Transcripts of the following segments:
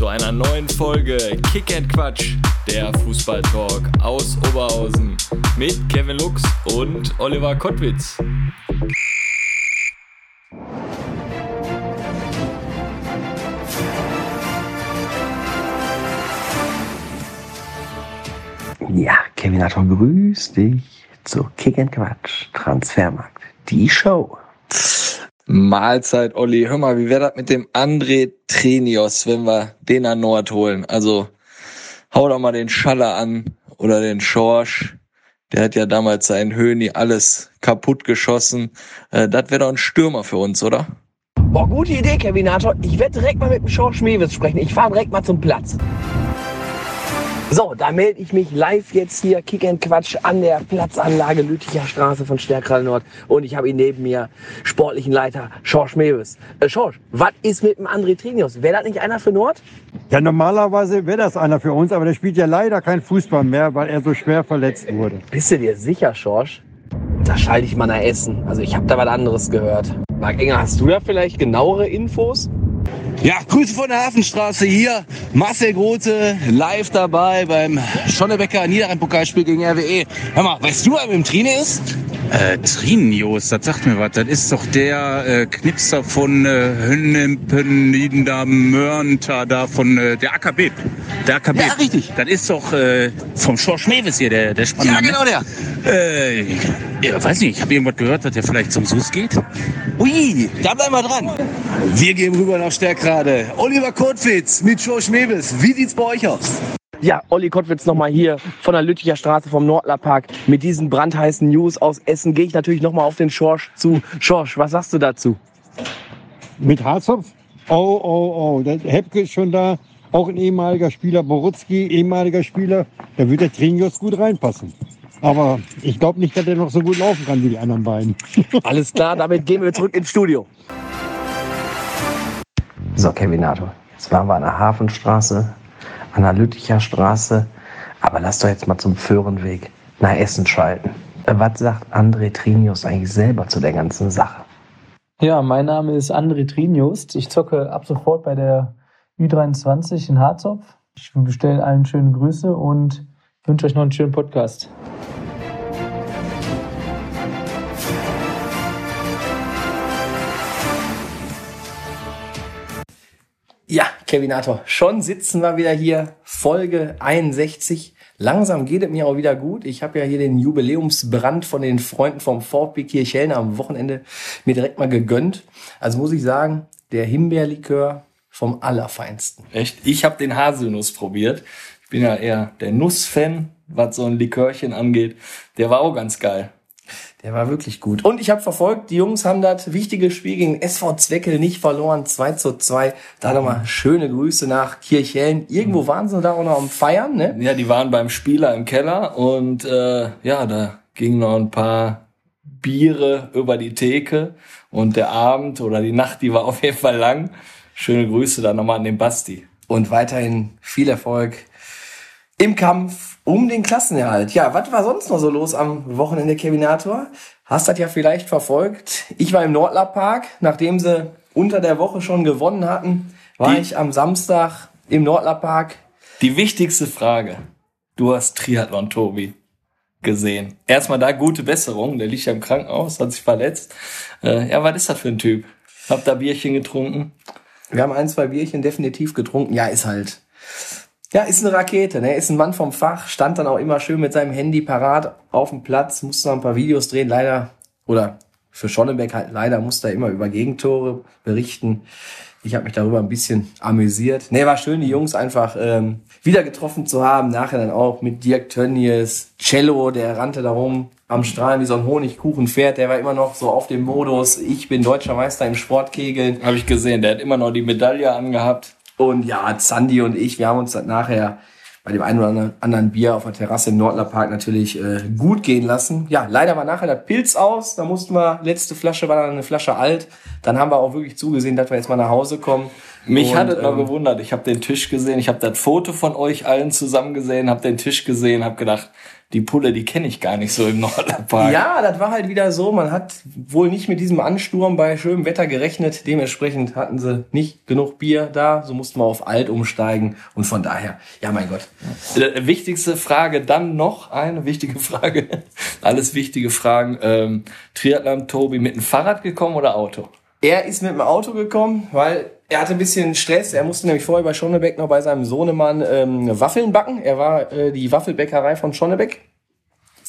Zu einer neuen Folge Kick and Quatsch, der Fußballtalk aus Oberhausen mit Kevin Lux und Oliver Kottwitz. Ja, Kevin Atom, grüß dich zu Kick and Quatsch, Transfermarkt, die Show. Mahlzeit, Olli. Hör mal, wie wäre das mit dem André Trenios, wenn wir den an Nord holen? Also, hau doch mal den Schaller an oder den Schorsch. Der hat ja damals seinen Höhni alles kaputt geschossen. Äh, das wäre doch ein Stürmer für uns, oder? Boah, gute Idee, Kevinator. Ich werde direkt mal mit dem George Mewes sprechen. Ich fahre direkt mal zum Platz. So, da melde ich mich live jetzt hier, Kick and Quatsch, an der Platzanlage Lütticher Straße von Stärkrall Nord. Und ich habe ihn neben mir, sportlichen Leiter Schorsch Mewes. Äh, Schorsch, was ist mit dem André Trinius? Wäre das nicht einer für Nord? Ja, normalerweise wäre das einer für uns, aber der spielt ja leider kein Fußball mehr, weil er so schwer verletzt wurde. Bist du dir sicher, Schorsch? Da schalte ich mal nach Essen. Also ich habe da was anderes gehört. Marc Enger, hast du da vielleicht genauere Infos? Ja, Grüße von der Hafenstraße hier. Marcel Grote live dabei beim Schonnebecker Niederrhein-Pokalspiel gegen RWE. Hör mal, weißt du, wer mit dem Trine ist? Äh, Trinius, das sagt mir was. Das ist doch der äh, Knipser von äh, Hönnempen, da Mörnter, da von äh, der AKB. Der AKB. Ja, richtig. Das ist doch äh, vom Schorsch Mewes hier, der, der Ja, Spannmann. genau der. Äh, ja, weiß nicht, ich habe irgendwas gehört, dass der vielleicht zum SUS geht. Ui, da bleiben wir dran. Wir gehen rüber nach Stärkrade. Oliver Kotwitz mit George Mewes. Wie sieht's bei euch aus? Ja, Olli Kottwitz nochmal hier von der Lütticher Straße vom Nordler Park. Mit diesen brandheißen News aus Essen gehe ich natürlich nochmal auf den Schorsch zu. Schorsch, was sagst du dazu? Mit Harzopf? Oh, oh, oh. Der Hepke ist schon da. Auch ein ehemaliger Spieler, Borutzki, ehemaliger Spieler. Da wird der Trinius gut reinpassen. Aber ich glaube nicht, dass er noch so gut laufen kann wie die anderen beiden. Alles klar, damit gehen wir zurück ins Studio. So, Kevinator, jetzt waren wir an der Hafenstraße, an der Lütticher Straße. Aber lass doch jetzt mal zum Föhrenweg nach Essen schalten. Was sagt André Trinius eigentlich selber zu der ganzen Sache? Ja, mein Name ist André Trinjust. Ich zocke ab sofort bei der Ü23 in Harzopf. Ich bestelle allen schöne Grüße und wünsche euch noch einen schönen Podcast. Ja, Kevinator, schon sitzen wir wieder hier, Folge 61. Langsam geht es mir auch wieder gut. Ich habe ja hier den Jubiläumsbrand von den Freunden vom VfB Kirchhellen am Wochenende mir direkt mal gegönnt. Also muss ich sagen, der Himbeerlikör vom Allerfeinsten. Echt? Ich habe den Haselnuss probiert. Ich bin ja eher der Nuss-Fan, was so ein Likörchen angeht. Der war auch ganz geil. Der war wirklich gut. Und ich habe verfolgt, die Jungs haben das wichtige Spiel gegen SV Zweckel nicht verloren, 2 zu 2. Da nochmal schöne Grüße nach Kirchhellen. Irgendwo waren sie da auch noch am Feiern, ne? Ja, die waren beim Spieler im Keller und äh, ja, da gingen noch ein paar Biere über die Theke und der Abend oder die Nacht, die war auf jeden Fall lang. Schöne Grüße dann nochmal an den Basti. Und weiterhin viel Erfolg im Kampf um den Klassenerhalt. Ja, was war sonst noch so los am Wochenende, Kevinator? Hast das ja vielleicht verfolgt. Ich war im Nordlerpark, nachdem sie unter der Woche schon gewonnen hatten, war Die- ich am Samstag im Nordlerpark. Die wichtigste Frage. Du hast Triathlon, Tobi, gesehen. Erstmal da gute Besserung. Der liegt ja im Krankenhaus, hat sich verletzt. Äh, ja, was ist das für ein Typ? Hab da Bierchen getrunken. Wir haben ein, zwei Bierchen definitiv getrunken. Ja, ist halt. Ja, ist eine Rakete, ne? Ist ein Mann vom Fach, stand dann auch immer schön mit seinem Handy parat auf dem Platz, musste noch ein paar Videos drehen, leider, oder für Schonnebeck halt leider musste er immer über Gegentore berichten. Ich habe mich darüber ein bisschen amüsiert. Ne, war schön, die Jungs einfach ähm, wieder getroffen zu haben. Nachher dann auch mit Dirk Tönnies, Cello, der rannte darum am Strahlen wie so ein Honigkuchenpferd. Der war immer noch so auf dem Modus, ich bin deutscher Meister im Sportkegeln. Habe ich gesehen. Der hat immer noch die Medaille angehabt. Und ja, Sandy und ich, wir haben uns dann nachher bei dem einen oder anderen Bier auf der Terrasse im Nordler Park natürlich äh, gut gehen lassen. Ja, leider war nachher der Pilz aus. Da mussten wir, letzte Flasche war dann eine Flasche alt. Dann haben wir auch wirklich zugesehen, dass wir jetzt mal nach Hause kommen. Mich Und, hat es mal ähm, gewundert. Ich habe den Tisch gesehen, ich habe das Foto von euch allen zusammen gesehen, habe den Tisch gesehen, habe gedacht, die Pulle, die kenne ich gar nicht so im Nordlerpark. Ja, das war halt wieder so. Man hat wohl nicht mit diesem Ansturm bei schönem Wetter gerechnet. Dementsprechend hatten sie nicht genug Bier da. So mussten wir auf alt umsteigen. Und von daher, ja, mein Gott. Äh, Wichtigste Frage dann noch eine wichtige Frage. Alles wichtige Fragen. Ähm, Triathlon Tobi mit dem Fahrrad gekommen oder Auto? Er ist mit dem Auto gekommen, weil er hatte ein bisschen Stress. Er musste nämlich vorher bei Schonnebeck noch bei seinem Sohnemann ähm, Waffeln backen. Er war äh, die Waffelbäckerei von Schonnebeck.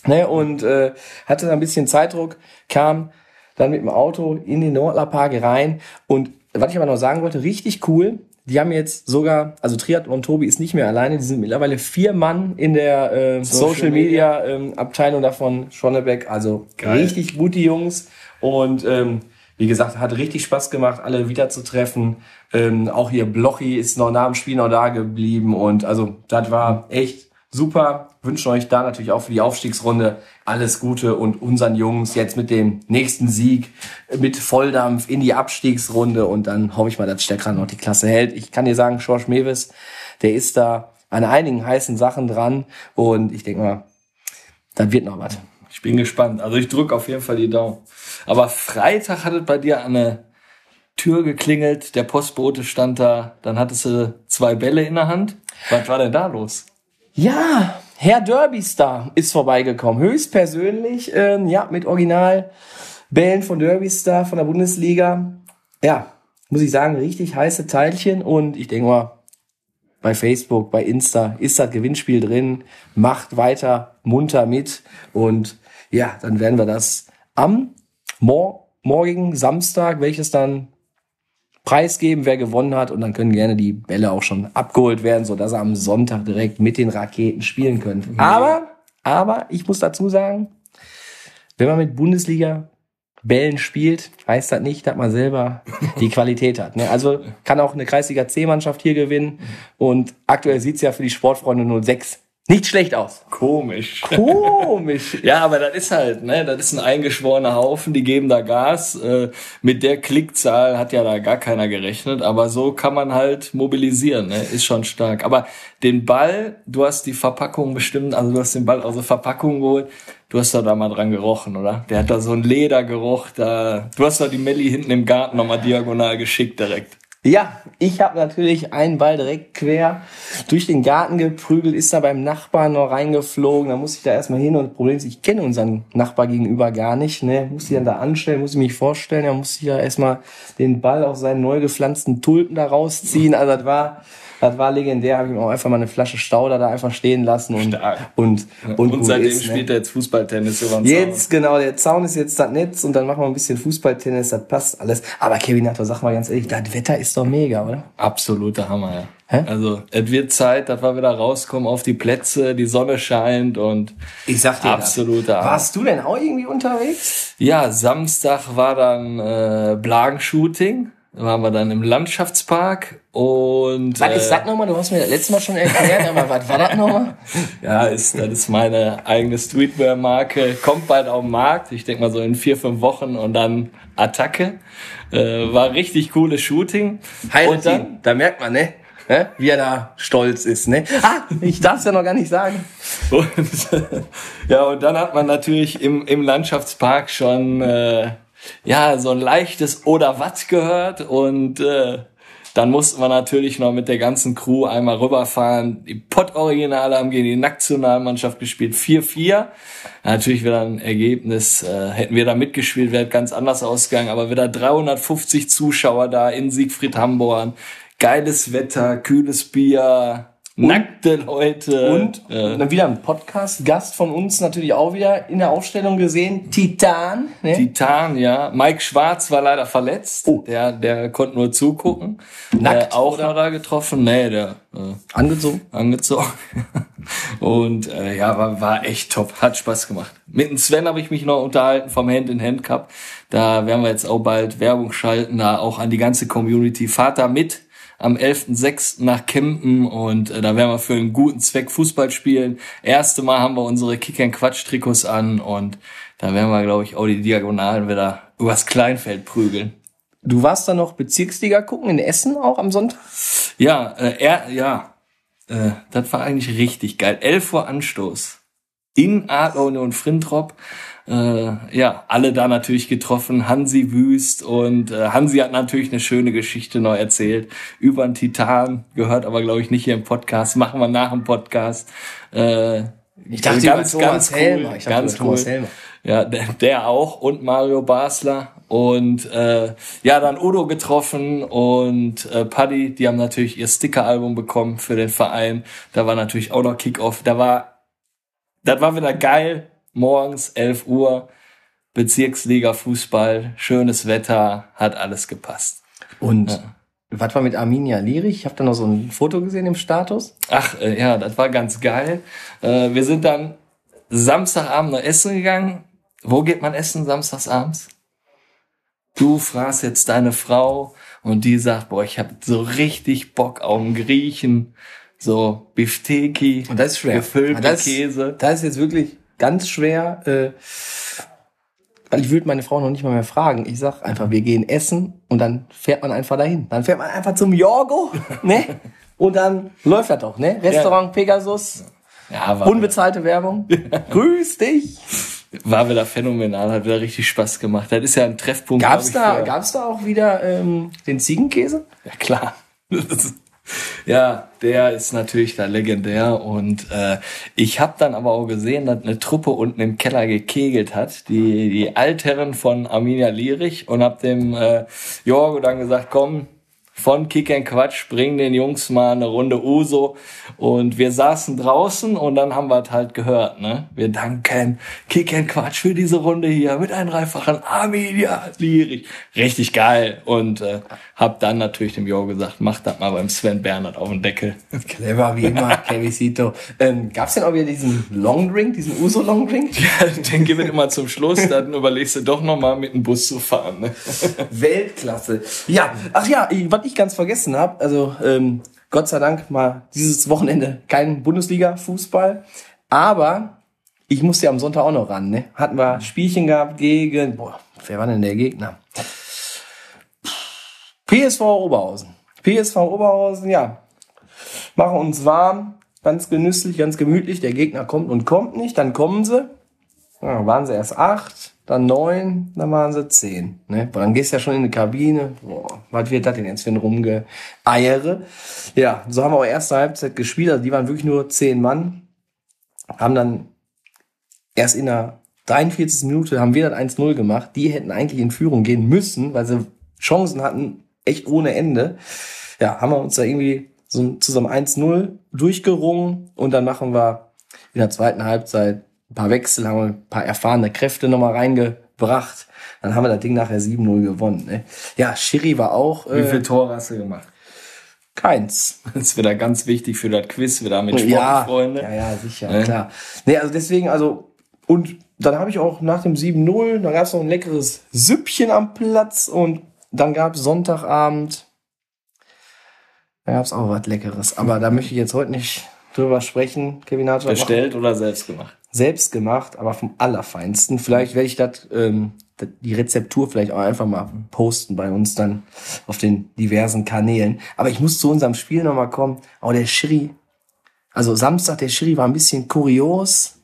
Ne, und äh, hatte da ein bisschen Zeitdruck, kam dann mit dem Auto in den Nordlerpark rein. Und was ich aber noch sagen wollte, richtig cool. Die haben jetzt sogar, also Triathlon Tobi ist nicht mehr alleine, die sind mittlerweile vier Mann in der äh, Social, Media, ähm, Abteilung davon, Schonnebeck. Also richtig gut, die Jungs. Und ähm, wie gesagt, hat richtig Spaß gemacht, alle wiederzutreffen. Ähm, auch hier Blochi ist noch nach dem Spiel noch da geblieben. Und also das war echt super. Wünschen euch da natürlich auch für die Aufstiegsrunde alles Gute und unseren Jungs jetzt mit dem nächsten Sieg mit Volldampf in die Abstiegsrunde und dann hoffe ich mal, dass Steckrad noch die Klasse hält. Ich kann dir sagen, George Mewes, der ist da an einigen heißen Sachen dran und ich denke mal, dann wird noch was. Ich bin gespannt. Also ich drücke auf jeden Fall die Daumen. Aber Freitag hat es bei dir an der Tür geklingelt, der Postbote stand da, dann hattest du zwei Bälle in der Hand. Was war denn da los? Ja, Herr Derbystar ist vorbeigekommen. Höchstpersönlich, ähm, ja, mit Originalbällen von Derbystar von der Bundesliga. Ja, muss ich sagen, richtig heiße Teilchen und ich denke mal, bei Facebook, bei Insta ist das Gewinnspiel drin. Macht weiter munter mit und ja, dann werden wir das am mor morgigen Samstag, welches dann preisgeben, wer gewonnen hat. Und dann können gerne die Bälle auch schon abgeholt werden, so dass er am Sonntag direkt mit den Raketen spielen könnt. Aber, aber ich muss dazu sagen, wenn man mit Bundesliga Bällen spielt, heißt das nicht, dass man selber die Qualität hat. Ne? Also kann auch eine Kreisliga C-Mannschaft hier gewinnen. Und aktuell sieht's ja für die Sportfreunde 06 nicht schlecht aus. Komisch. Komisch. Ja, aber das ist halt, ne, das ist ein eingeschworener Haufen, die geben da Gas. Äh, mit der Klickzahl hat ja da gar keiner gerechnet, aber so kann man halt mobilisieren, ne, ist schon stark. Aber den Ball, du hast die Verpackung bestimmt, also du hast den Ball aus der Verpackung geholt, du hast da, da mal dran gerochen, oder? Der hat da so einen Ledergeruch, da, du hast da die Melli hinten im Garten nochmal diagonal geschickt direkt. Ja, ich habe natürlich einen Ball direkt quer durch den Garten geprügelt, ist da beim Nachbarn noch reingeflogen, da muss ich da erstmal hin und das Problem ist, ich kenne unseren Nachbar gegenüber gar nicht, ne, muss ich dann da anstellen, muss ich mich vorstellen, da muss ich ja erstmal den Ball aus seinen neu gepflanzten Tulpen da rausziehen, also das war, das war legendär, habe ich ihm auch einfach mal eine Flasche Stauder da einfach stehen lassen und, Stark. und, und, Und, seitdem ist, ne? spielt er jetzt Fußballtennis über den Jetzt, genau, der Zaun ist jetzt das Netz und dann machen wir ein bisschen Fußballtennis, das passt alles. Aber Kevin Natter, sag mal ganz ehrlich, das Wetter ist doch mega, oder? Absoluter Hammer, ja. Hä? Also, es wird Zeit, dass wir wieder rauskommen auf die Plätze, die Sonne scheint und Ich sag dir absoluter das. Hammer. Warst du denn auch irgendwie unterwegs? Ja, Samstag war dann äh, Blagen-Shooting. Da waren wir dann im Landschaftspark und Was ist äh, das nochmal? Du hast mir das letzte Mal schon erklärt, aber was war das nochmal? ja, ist, das ist meine eigene Streetwear-Marke. Kommt bald auf den Markt. Ich denke mal so in vier, fünf Wochen und dann Attacke. Äh, war richtig cooles Shooting. und dann, da merkt man, ne? Ne? Wie er da stolz ist, ne? Ah, ich darf's ja noch gar nicht sagen. Und, ja, und dann hat man natürlich im, im Landschaftspark schon äh, ja so ein leichtes oder was gehört und äh, dann mussten wir natürlich noch mit der ganzen Crew einmal rüberfahren. Die Pott-Originale haben gegen die Nationalmannschaft gespielt, 4-4. Natürlich wieder ein Ergebnis, äh, hätten wir da mitgespielt, wäre ganz anders ausgegangen, aber wieder 350 Zuschauer da in Siegfried Hamborn. Geiles Wetter, kühles Bier, nackte Leute. Und äh, dann wieder ein Podcast-Gast von uns natürlich auch wieder in der Aufstellung gesehen. Titan, ne? Titan, ja. Mike Schwarz war leider verletzt. Oh. Der, der konnte nur zugucken. Nackt, äh, auch oder? da getroffen. Nee, der äh, Angezogen. angezogen. Und äh, ja, war, war echt top. Hat Spaß gemacht. Mit dem Sven habe ich mich noch unterhalten vom Hand-in-Hand Cup. Da werden wir jetzt auch bald Werbung schalten, da auch an die ganze Community. Fahrt da mit. Am 11.06. nach Kempen und äh, da werden wir für einen guten Zweck Fußball spielen. Erste Mal haben wir unsere Kick and Quatsch Trikots an und da werden wir, glaube ich, auch die Diagonalen wieder übers Kleinfeld prügeln. Du warst dann noch Bezirksliga gucken in Essen auch am Sonntag? Ja, äh, er, ja, äh, das war eigentlich richtig geil. 11 Uhr Anstoß in Adlone und Frintrop. Äh, ja, alle da natürlich getroffen. Hansi Wüst und äh, Hansi hat natürlich eine schöne Geschichte noch erzählt über einen Titan. Gehört aber, glaube ich, nicht hier im Podcast. Machen wir nach dem Podcast. Äh, Ich dachte, ganz, über Thomas ganz cool. Helmer. Ich dachte, ganz Thomas cool. Helmer. Ja, der, der auch und Mario Basler und äh, ja, dann Udo getroffen und äh, Paddy, die haben natürlich ihr Sticker-Album bekommen für den Verein. Da war natürlich auch noch Kickoff. Da war, das war wieder geil. Morgens 11 Uhr, Bezirksliga Fußball, schönes Wetter, hat alles gepasst. Und was war mit Arminia Lierich? Ich habe da noch so ein Foto gesehen im Status. Ach äh, ja, das war ganz geil. Äh, wir sind dann Samstagabend noch essen gegangen. Wo geht man essen samstagsabends? Du fragst jetzt deine Frau und die sagt, boah, ich habe so richtig Bock auf einen Griechen, so Bifteki, Und das ist schwer. gefüllte das, Käse. Das ist jetzt wirklich ganz schwer. Äh, weil ich würde meine Frau noch nicht mal mehr fragen. Ich sag einfach, wir gehen essen und dann fährt man einfach dahin. Dann fährt man einfach zum Jorgo, ne? Und dann läuft das doch, ne? Restaurant Pegasus, Ja, unbezahlte Werbung. Grüß dich. war wieder phänomenal, hat wieder richtig Spaß gemacht. Das ist ja ein Treffpunkt. Gab's ich, da, für- gab's da auch wieder ähm, den Ziegenkäse? Ja, klar. ja, der ist natürlich da legendär und äh, ich habe dann aber auch gesehen, dass eine Truppe unten im Keller gekegelt hat, die die Altherren von Arminia Lierich und hab dem äh, Jorgo dann gesagt, komm, von Kick and Quatsch, bring den Jungs mal eine Runde Uso und wir saßen draußen und dann haben wir es halt gehört, ne? Wir danken Kick and Quatsch für diese Runde hier mit einem dreifachen Arminia Lierich. Richtig geil und äh, hab dann natürlich dem Jo gesagt, mach das mal beim Sven Bernhard auf den Deckel. Clever wie immer, Kevisito. Ähm, gab's denn auch wieder diesen Long Drink, diesen Uso Long Drink? Den gib ich immer zum Schluss, dann überlegst du doch noch mal mit dem Bus zu fahren, ne? Weltklasse. Ja, ach ja, was ich ganz vergessen habe, also ähm, Gott sei Dank mal dieses Wochenende kein Bundesliga-Fußball, aber ich musste ja am Sonntag auch noch ran, ne? Hatten wir Spielchen gehabt gegen, boah, wer war denn der Gegner? PSV Oberhausen. PSV Oberhausen, ja. Machen uns warm, ganz genüsslich, ganz gemütlich. Der Gegner kommt und kommt nicht, dann kommen sie. Ja, waren sie erst acht, dann neun, dann waren sie zehn. Ne? Boah, dann gehst du ja schon in die Kabine. Boah, was wird das denn jetzt für ein Rumgeeiere? Ja, so haben wir auch erste Halbzeit gespielt. Also die waren wirklich nur zehn Mann. Haben dann erst in der 43. Minute haben wir das 1-0 gemacht. Die hätten eigentlich in Führung gehen müssen, weil sie Chancen hatten, echt ohne Ende. Ja, haben wir uns da irgendwie so zusammen 1-0 durchgerungen und dann machen wir in der zweiten Halbzeit ein paar Wechsel, haben wir ein paar erfahrene Kräfte nochmal reingebracht. Dann haben wir das Ding nachher 7-0 gewonnen. Ne? Ja, Schiri war auch Wie äh, viele Tore hast du gemacht? keins. Das ist wieder ganz wichtig für das Quiz, wieder mit Ja, Sportfreunde. ja, ja, sicher, Ne? klar. Nee, also deswegen, also, und dann habe ich auch nach dem 7-0, dann gab es noch ein leckeres Süppchen am Platz und dann gab es Sonntagabend, da gab es auch was Leckeres. Aber da möchte ich jetzt heute nicht drüber sprechen, Kevin Hartwig. Bestellt oder selbst gemacht? Selbst gemacht, aber vom Allerfeinsten. Vielleicht werde ich das, ähm, die Rezeptur vielleicht auch einfach mal posten bei uns dann auf den diversen Kanälen. Aber ich muss zu unserem Spiel nochmal kommen. Auch der Schiri, also Samstag, der Schiri war ein bisschen kurios.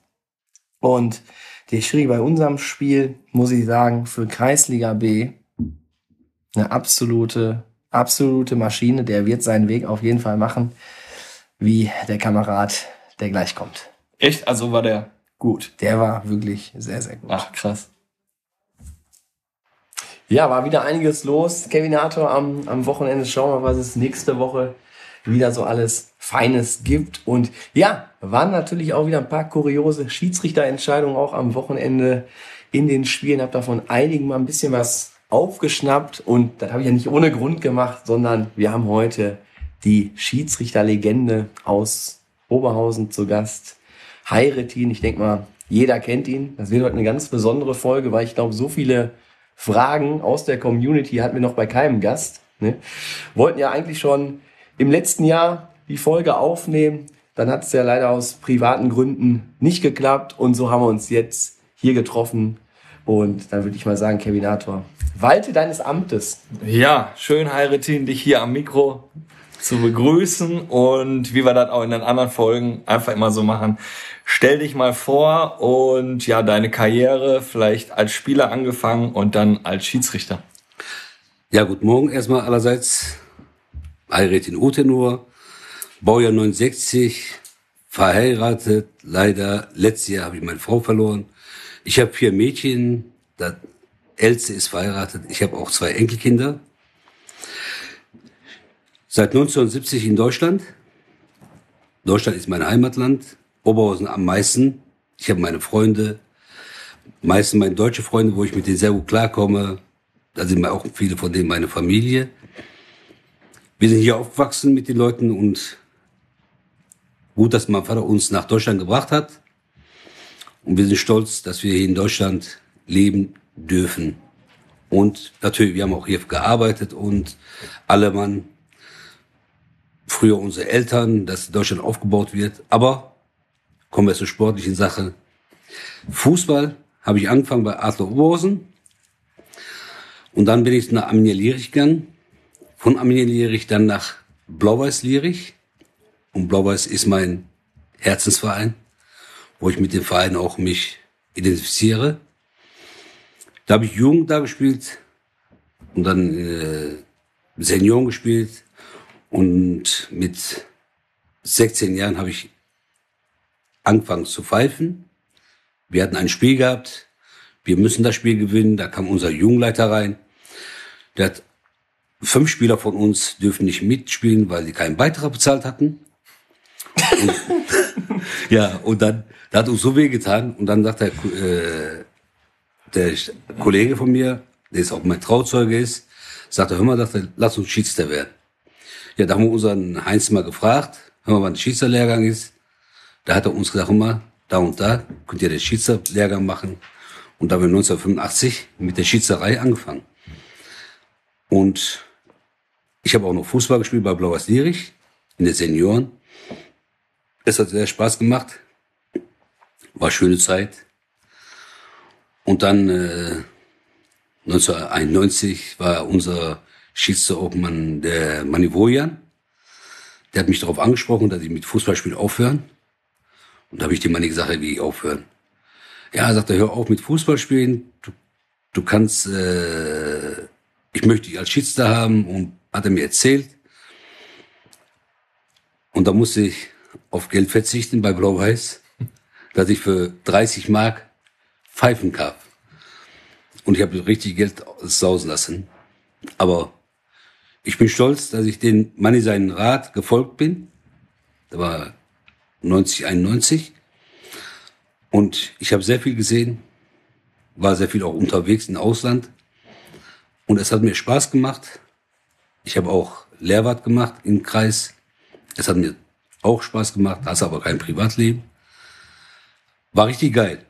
Und der Schiri bei unserem Spiel, muss ich sagen, für Kreisliga B eine absolute, absolute Maschine. Der wird seinen Weg auf jeden Fall machen, wie der Kamerad, der gleich kommt. Echt? Also war der gut. Der war wirklich sehr, sehr gut. Ach, krass. Ja, war wieder einiges los. Kevinator am, am Wochenende. Schauen wir mal, was es nächste Woche wieder so alles Feines gibt. Und ja, waren natürlich auch wieder ein paar kuriose Schiedsrichterentscheidungen auch am Wochenende in den Spielen. Hab davon einigen mal ein bisschen was aufgeschnappt. Und das habe ich ja nicht ohne Grund gemacht, sondern wir haben heute die Schiedsrichterlegende aus Oberhausen zu Gast. Heiretin, ich denke mal, jeder kennt ihn. Das wird heute eine ganz besondere Folge, weil ich glaube, so viele Fragen aus der Community hatten wir noch bei keinem Gast. Ne? Wollten ja eigentlich schon im letzten Jahr die Folge aufnehmen. Dann hat es ja leider aus privaten Gründen nicht geklappt und so haben wir uns jetzt hier getroffen. Und dann würde ich mal sagen, Kevinator, walte deines Amtes. Ja, schön, Heiretin, dich hier am Mikro zu begrüßen und wie wir das auch in den anderen Folgen einfach immer so machen. Stell dich mal vor und ja, deine Karriere vielleicht als Spieler angefangen und dann als Schiedsrichter. Ja, guten Morgen erstmal allerseits. Heiretin Utenur, Baujahr 69, verheiratet. Leider, letztes Jahr habe ich meine Frau verloren. Ich habe vier Mädchen, das älteste ist verheiratet. Ich habe auch zwei Enkelkinder. Seit 1970 in Deutschland. Deutschland ist mein Heimatland. Oberhausen am meisten. Ich habe meine Freunde, meistens meine deutsche Freunde, wo ich mit denen sehr gut klarkomme. Da sind auch viele von denen meine Familie. Wir sind hier aufgewachsen mit den Leuten und gut, dass mein Vater uns nach Deutschland gebracht hat. Und wir sind stolz, dass wir hier in Deutschland leben dürfen. Und natürlich, wir haben auch hier gearbeitet und alle Mann, früher unsere Eltern, dass Deutschland aufgebaut wird. Aber kommen wir zur sportlichen Sache. Fußball habe ich angefangen bei Adler Oberhausen. Und dann bin ich nach Arminia Lierich gegangen. Von Arminia Lierich dann nach Blau-Weiß Lierich. Und Blau-Weiß ist mein Herzensverein, wo ich mit dem Verein auch mich identifiziere. Da habe ich Jugend da gespielt und dann äh, Senioren gespielt. Und mit 16 Jahren habe ich angefangen zu pfeifen. Wir hatten ein Spiel gehabt. Wir müssen das Spiel gewinnen. Da kam unser Jugendleiter rein. Der hat fünf Spieler von uns dürfen nicht mitspielen, weil sie keinen Beitrag bezahlt hatten. Und, ja, und dann, der hat uns so weh getan. Und dann sagt der, äh, der Kollege von mir, der ist auch mein Trauzeuge ist, sagt er, hör mal, dachte, lass uns Schiedsrichter werden. Ja, da haben wir unseren Heinz mal gefragt, hör mal, wann der Schiedsrichterlehrgang ist. Da hat er uns gesagt, mal, da und da könnt ihr den Schiedsrichterlehrgang machen. Und da haben wir 1985 mit der Schiedsrichterei angefangen. Und ich habe auch noch Fußball gespielt bei Blauers Lierich in der Senioren. Es hat sehr Spaß gemacht. War schöne Zeit. Und dann äh, 1991 war unser Schiedsrichterobmann der Manivojan. Der hat mich darauf angesprochen, dass ich mit Fußballspielen aufhören. Und da habe ich dem Manni gesagt, wie aufhören. Ja, sagt er, hör auf mit Fußballspielen. Du, du kannst, äh, ich möchte dich als Schiedsrichter haben. Und hat er mir erzählt. Und da musste ich auf Geld verzichten bei Blau-Weiß, dass ich für 30 Mark pfeifen kann. Und ich habe richtig Geld sausen lassen. Aber ich bin stolz, dass ich den Manni seinen Rat gefolgt bin. Da war 90, 91. Und ich habe sehr viel gesehen, war sehr viel auch unterwegs im Ausland. Und es hat mir Spaß gemacht. Ich habe auch Lehrwart gemacht im Kreis. Es hat mir auch Spaß gemacht, hast aber kein Privatleben. War richtig geil.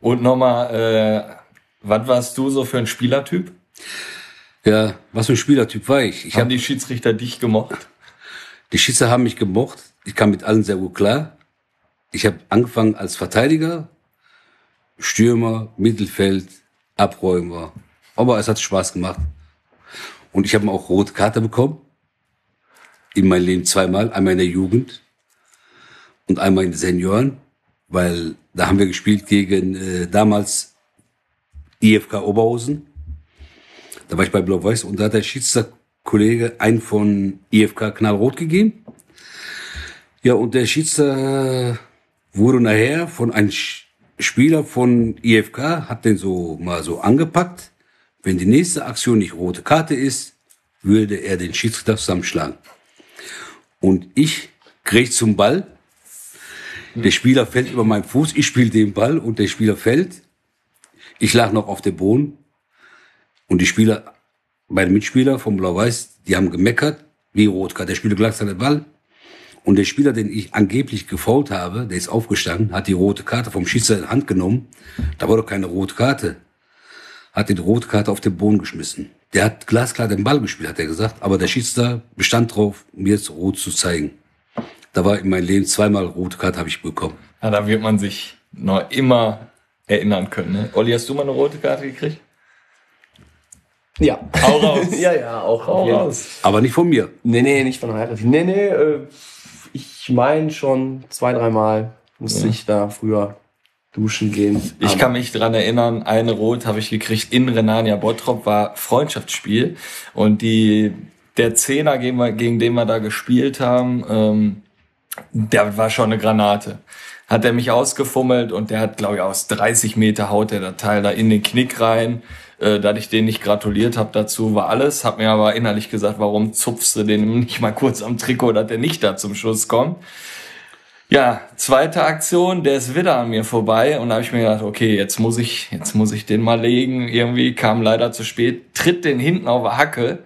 Und nochmal, äh, was warst du so für ein Spielertyp? Ja, was für ein Spielertyp war ich? Ich Haben habe die Schiedsrichter dich gemocht? Die Schiedsrichter haben mich gemocht. Ich kam mit allen sehr gut klar. Ich habe angefangen als Verteidiger, Stürmer, Mittelfeld, Abräumer. Aber es hat Spaß gemacht. Und ich habe auch rote Karte bekommen. In meinem Leben zweimal. Einmal in der Jugend und einmal in den Senioren. Weil da haben wir gespielt gegen äh, damals IFK Oberhausen. Da war ich bei Blau-Weiß und da hat der Schiedsrichterkollege einen von IFK Knallrot gegeben. Ja, und der Schiedsrichter wurde nachher von einem Spieler von IFK, hat den so mal so angepackt. Wenn die nächste Aktion nicht rote Karte ist, würde er den Schiedsrichter zusammenschlagen. Und ich krieg zum Ball. Der Spieler fällt über meinen Fuß, ich spiele den Ball und der Spieler fällt. Ich lag noch auf dem Boden. Und die Spieler, meine Mitspieler vom Blau-Weiß, die haben gemeckert, wie Rotkarte. Der Spieler lag seinen Ball. Und der Spieler, den ich angeblich gefault habe, der ist aufgestanden, hat die rote Karte vom Schiedsrichter in die Hand genommen. Da war doch keine rote Karte. hat die rote Karte auf den Boden geschmissen. Der hat glasklar den Ball gespielt, hat er gesagt, aber der Schiedsrichter bestand drauf, mir jetzt rot zu zeigen. Da war in meinem Leben zweimal rote Karte habe ich bekommen. Ja, da wird man sich noch immer erinnern können. Ne? Olli, hast du mal eine rote Karte gekriegt? Ja. Hau raus. ja, ja, auch raus. Aber nicht von mir. Nee, nee, nicht von Heirat. Nee, nee, äh, ich meine schon zwei, dreimal musste ich da früher duschen gehen. Ich kann mich dran erinnern, eine Rot habe ich gekriegt in Renania Bottrop, war Freundschaftsspiel. Und die, der Zehner, gegen, den wir da gespielt haben, ähm, der war schon eine Granate. Hat er mich ausgefummelt und der hat, glaube ich, aus 30 Meter haut der das Teil da in den Knick rein. Äh, da ich den nicht gratuliert habe dazu, war alles. Hab mir aber innerlich gesagt, warum zupfst du den nicht mal kurz am Trikot, dass der nicht da zum Schluss kommt. Ja, zweite Aktion, der ist wieder an mir vorbei und da habe ich mir gedacht, okay, jetzt muss ich, jetzt muss ich den mal legen. Irgendwie kam leider zu spät, tritt den hinten auf der Hacke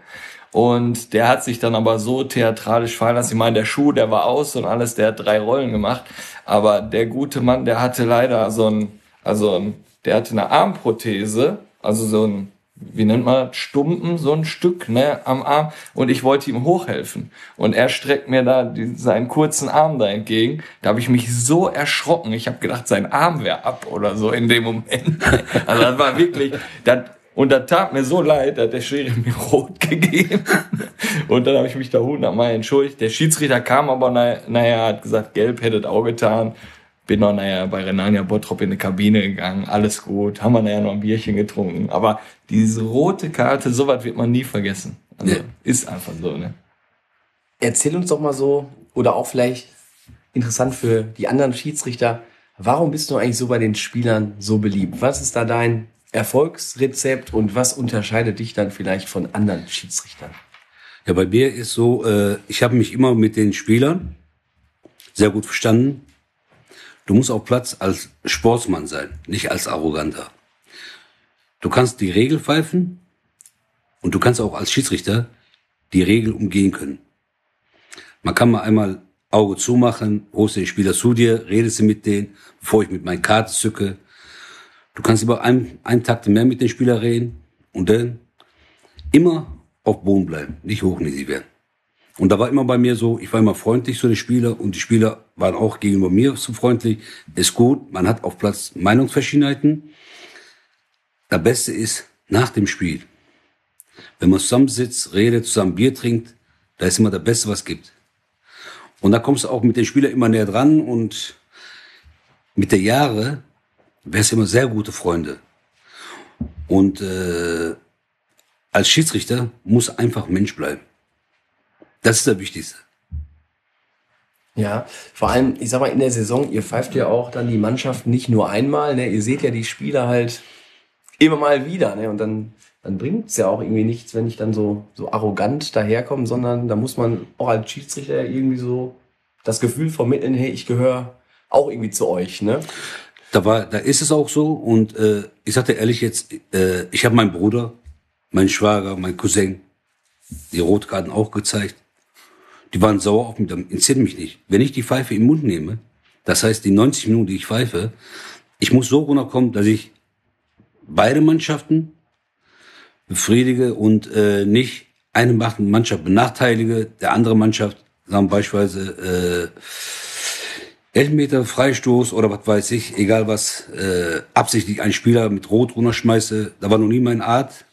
und der hat sich dann aber so theatralisch fallen lassen. Ich meine, der Schuh, der war aus und alles, der hat drei Rollen gemacht, aber der gute Mann, der hatte leider so ein, also ein, der hatte eine Armprothese, also so ein wie nennt man Stumpen, so ein Stück ne, am Arm und ich wollte ihm hochhelfen. Und er streckt mir da die, seinen kurzen Arm da entgegen. Da habe ich mich so erschrocken. Ich habe gedacht, sein Arm wäre ab oder so in dem Moment. Also das war wirklich, das, und das tat mir so leid, dass der Schiri mir rot gegeben. Und dann habe ich mich da hundertmal entschuldigt. Der Schiedsrichter kam aber, na- naja, hat gesagt, gelb hätte auch getan. Bin noch, naja, bei Renania Bottrop in die Kabine gegangen, alles gut, haben wir nachher noch ein Bierchen getrunken. Aber diese rote Karte, sowas wird man nie vergessen. Also, Nee. ist einfach so, ne? Erzähl uns doch mal so, oder auch vielleicht interessant für die anderen Schiedsrichter, warum bist du eigentlich so bei den Spielern so beliebt? Was ist da dein Erfolgsrezept und was unterscheidet dich dann vielleicht von anderen Schiedsrichtern? Ja, bei mir ist so, äh, ich habe mich immer mit den Spielern sehr gut verstanden. Du musst auf Platz als Sportsmann sein, nicht als Arroganter. Du kannst die Regel pfeifen und du kannst auch als Schiedsrichter die Regel umgehen können. Man kann mal einmal Auge zumachen, holst den Spieler zu dir, redest du mit denen, bevor ich mit meinen Karten zücke. Du kannst über einen, einen Takt mehr mit den Spielern reden und dann immer auf Boden bleiben, nicht hochnäsig werden. Und da war immer bei mir so, ich war immer freundlich zu den Spielern und die Spieler waren auch gegenüber mir so freundlich. Ist gut, man hat auf Platz Meinungsverschiedenheiten. Das Beste ist nach dem Spiel. Wenn man zusammensitzt, redet, zusammen Bier trinkt, da ist immer das Beste, was es gibt. Und da kommst du auch mit den Spielern immer näher dran und mit der Jahre wärst du immer sehr gute Freunde. Und äh, als Schiedsrichter muss einfach Mensch bleiben. Das ist das Wichtigste. Ja, vor allem, ich sag mal, in der Saison, ihr pfeift ja auch dann die Mannschaft nicht nur einmal, ne? Ihr seht ja die Spieler halt immer mal wieder, ne? Und dann, dann bringt's ja auch irgendwie nichts, wenn ich dann so, so arrogant daherkomme, sondern da muss man auch als Schiedsrichter irgendwie so das Gefühl vermitteln, hey, ich gehöre auch irgendwie zu euch, ne? Da war, da ist es auch so. Und äh, ich sagte ehrlich jetzt, äh, ich habe meinen Bruder, meinen Schwager, meinen Cousin, die Rotkarten auch gezeigt. Die waren sauer auf mich, interessiert mich nicht. Wenn ich die Pfeife im Mund nehme, das heißt die 90 Minuten, die ich pfeife, ich muss so runterkommen, dass ich beide Mannschaften befriedige und äh, nicht eine Mannschaft benachteilige, der andere Mannschaft, sagen beispielsweise äh, Elfmeter, Freistoß oder was weiß ich, egal was, äh, absichtlich einen Spieler mit Rot runterschmeiße, da war noch nie meine Art.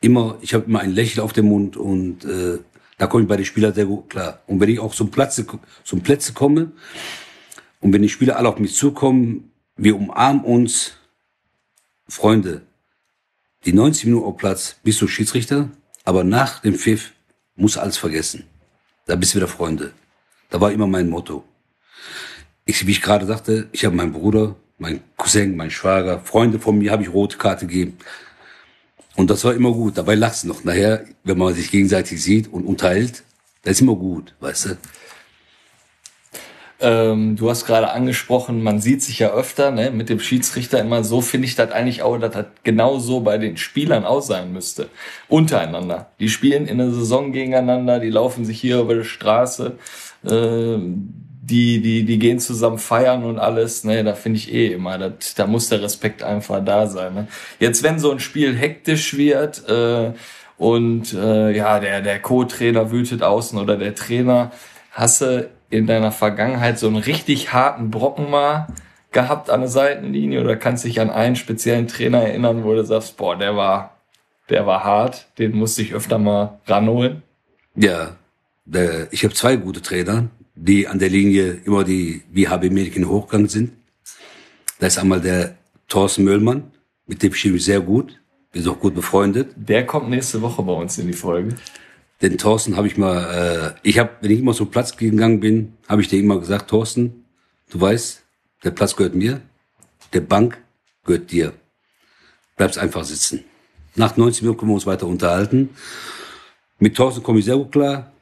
Immer, ich habe immer ein Lächeln auf dem Mund und äh, da komme ich bei den Spielern sehr gut klar. Und wenn ich auch zum Platze, zum Plätze komme und wenn die Spieler alle auf mich zukommen, wir umarmen uns, Freunde, die 90 Minuten auf Platz bist du Schiedsrichter, aber nach dem Pfiff muss alles vergessen. Da bist du wieder Freunde. Da war immer mein Motto. Ich, wie ich gerade sagte, ich habe meinen Bruder, meinen Cousin, meinen Schwager, Freunde von mir habe ich rote Karte gegeben. Und das war immer gut. Dabei lachst du noch. Nachher, wenn man sich gegenseitig sieht und unterhält, das ist immer gut, weißt du? Ähm, du hast gerade angesprochen, man sieht sich ja öfter ne, mit dem Schiedsrichter immer. So finde ich das eigentlich auch, dass das genau so bei den Spielern auch sein müsste. Untereinander. Die spielen in der Saison gegeneinander, die laufen sich hier über die Straße. Ähm, die, die, die gehen zusammen feiern und alles, ne, da finde ich eh immer, dat, da muss der Respekt einfach da sein. Ne? Jetzt, wenn so ein Spiel hektisch wird äh, und äh, ja, der, der Co-Trainer wütet außen oder der Trainer, hast du in deiner Vergangenheit so einen richtig harten Brocken mal gehabt an der Seitenlinie oder kannst dich an einen speziellen Trainer erinnern, wo du sagst, boah, der war, der war hart, den musste ich öfter mal ranholen? Ja, ich habe zwei gute Trainer, die an der Linie immer die wie HB Mädchen hochgegangen sind. Da ist einmal der Thorsten Möllmann, mit dem stehe ich sehr gut. Wir sind auch gut befreundet. Der kommt nächste Woche bei uns in die Folge. Den Thorsten habe ich mal, äh, ich habe, wenn ich immer zum Platz gegangen bin, habe ich dir immer gesagt, Thorsten, du weißt, der Platz gehört mir, der Bank gehört dir. Bleibst einfach sitzen. Nach 90 Minuten können wir uns weiter unterhalten. Mit Thorsten komme ich sehr gut klar.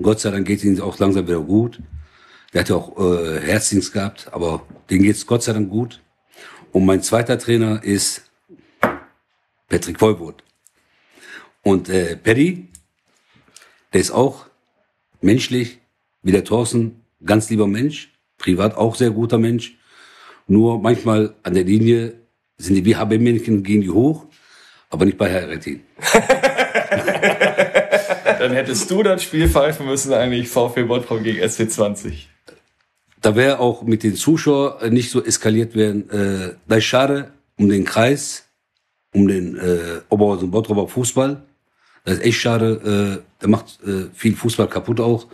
Gott sei Dank geht es ihm auch langsam wieder gut. Der hat ja auch äh, Herzdienst gehabt, aber dem geht's Gott sei Dank gut. Und mein zweiter Trainer ist Patrick Vollbrot. Und äh, Paddy, der ist auch menschlich, wie der Thorsten, ganz lieber Mensch, privat auch sehr guter Mensch. Nur manchmal an der Linie sind die wie HB-Männchen, gehen die hoch, aber nicht bei Herr Rettin. Dann hättest du das Spiel pfeifen müssen, eigentlich VfB Bottrop gegen SC20. Da wäre auch mit den Zuschauern nicht so eskaliert werden. Äh, da ist schade um den Kreis, um den äh, Oberhausen Bottroper Fußball. Das ist echt schade. Äh, der macht äh, viel Fußball kaputt auch.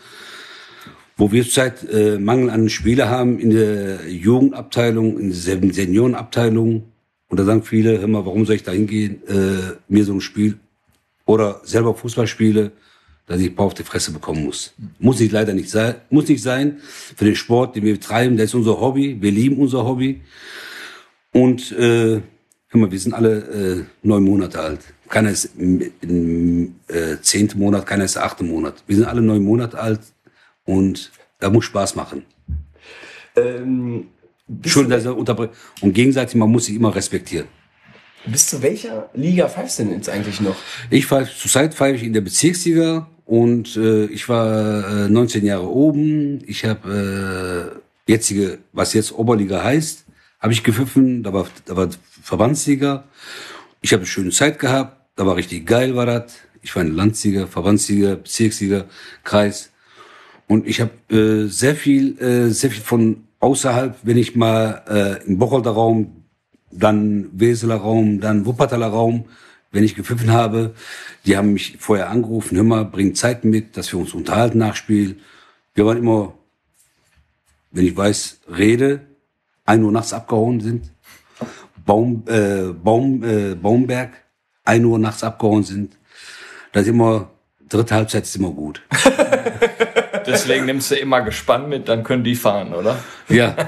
Wo wir zurzeit äh, Mangel an Spieler haben in der Jugendabteilung, in der Seniorenabteilung. Und da sagen viele, hör mal, warum soll ich da hingehen, äh, mir so ein Spiel oder selber Fußball spiele, dass ich ein paar auf die Fresse bekommen muss. Muss nicht leider nicht sein, muss nicht sein. Für den Sport, den wir betreiben, das ist unser Hobby. Wir lieben unser Hobby. Und äh, hör mal, wir sind alle äh, neun Monate alt. Keiner ist im, im äh, zehnten Monat, keiner ist der achte Monat. Wir sind alle neun Monate alt und da muss Spaß machen. Ähm, Entschuldigung, dass ich unterbreche. Und gegenseitig, man muss sich immer respektieren. bis zu welcher Liga pfeifst du denn jetzt eigentlich noch? Ich pfeife, zurzeit pfeife ich in der Bezirksliga und äh, ich war äh, 19 Jahre oben. Ich habe äh, jetzige, was jetzt Oberliga heißt, habe ich gepfiffen. Da war, da war Verbandsliga. Ich habe eine schöne Zeit gehabt. Da war richtig geil, war das. Ich war in Landsliga, Verbandsliga, Bezirksliga, Kreis. Und ich habe äh, sehr viel, äh, sehr viel von außerhalb, wenn ich mal äh, im Bocholter Raum, dann Weseler Raum, dann Wuppertaler Raum, wenn ich gepfiffen habe, die haben mich vorher angerufen, hör mal, bring Zeit mit, dass wir uns unterhalten nach Spiel. Wir waren immer, wenn ich weiß, Rede, ein Uhr nachts abgehauen sind. Baum, äh, Baum, äh, Baumberg, ein Uhr nachts abgehauen sind. Das ist immer, dritte Halbzeit ist immer gut. Deswegen nimmst du immer gespannt mit, dann können die fahren, oder? Ja.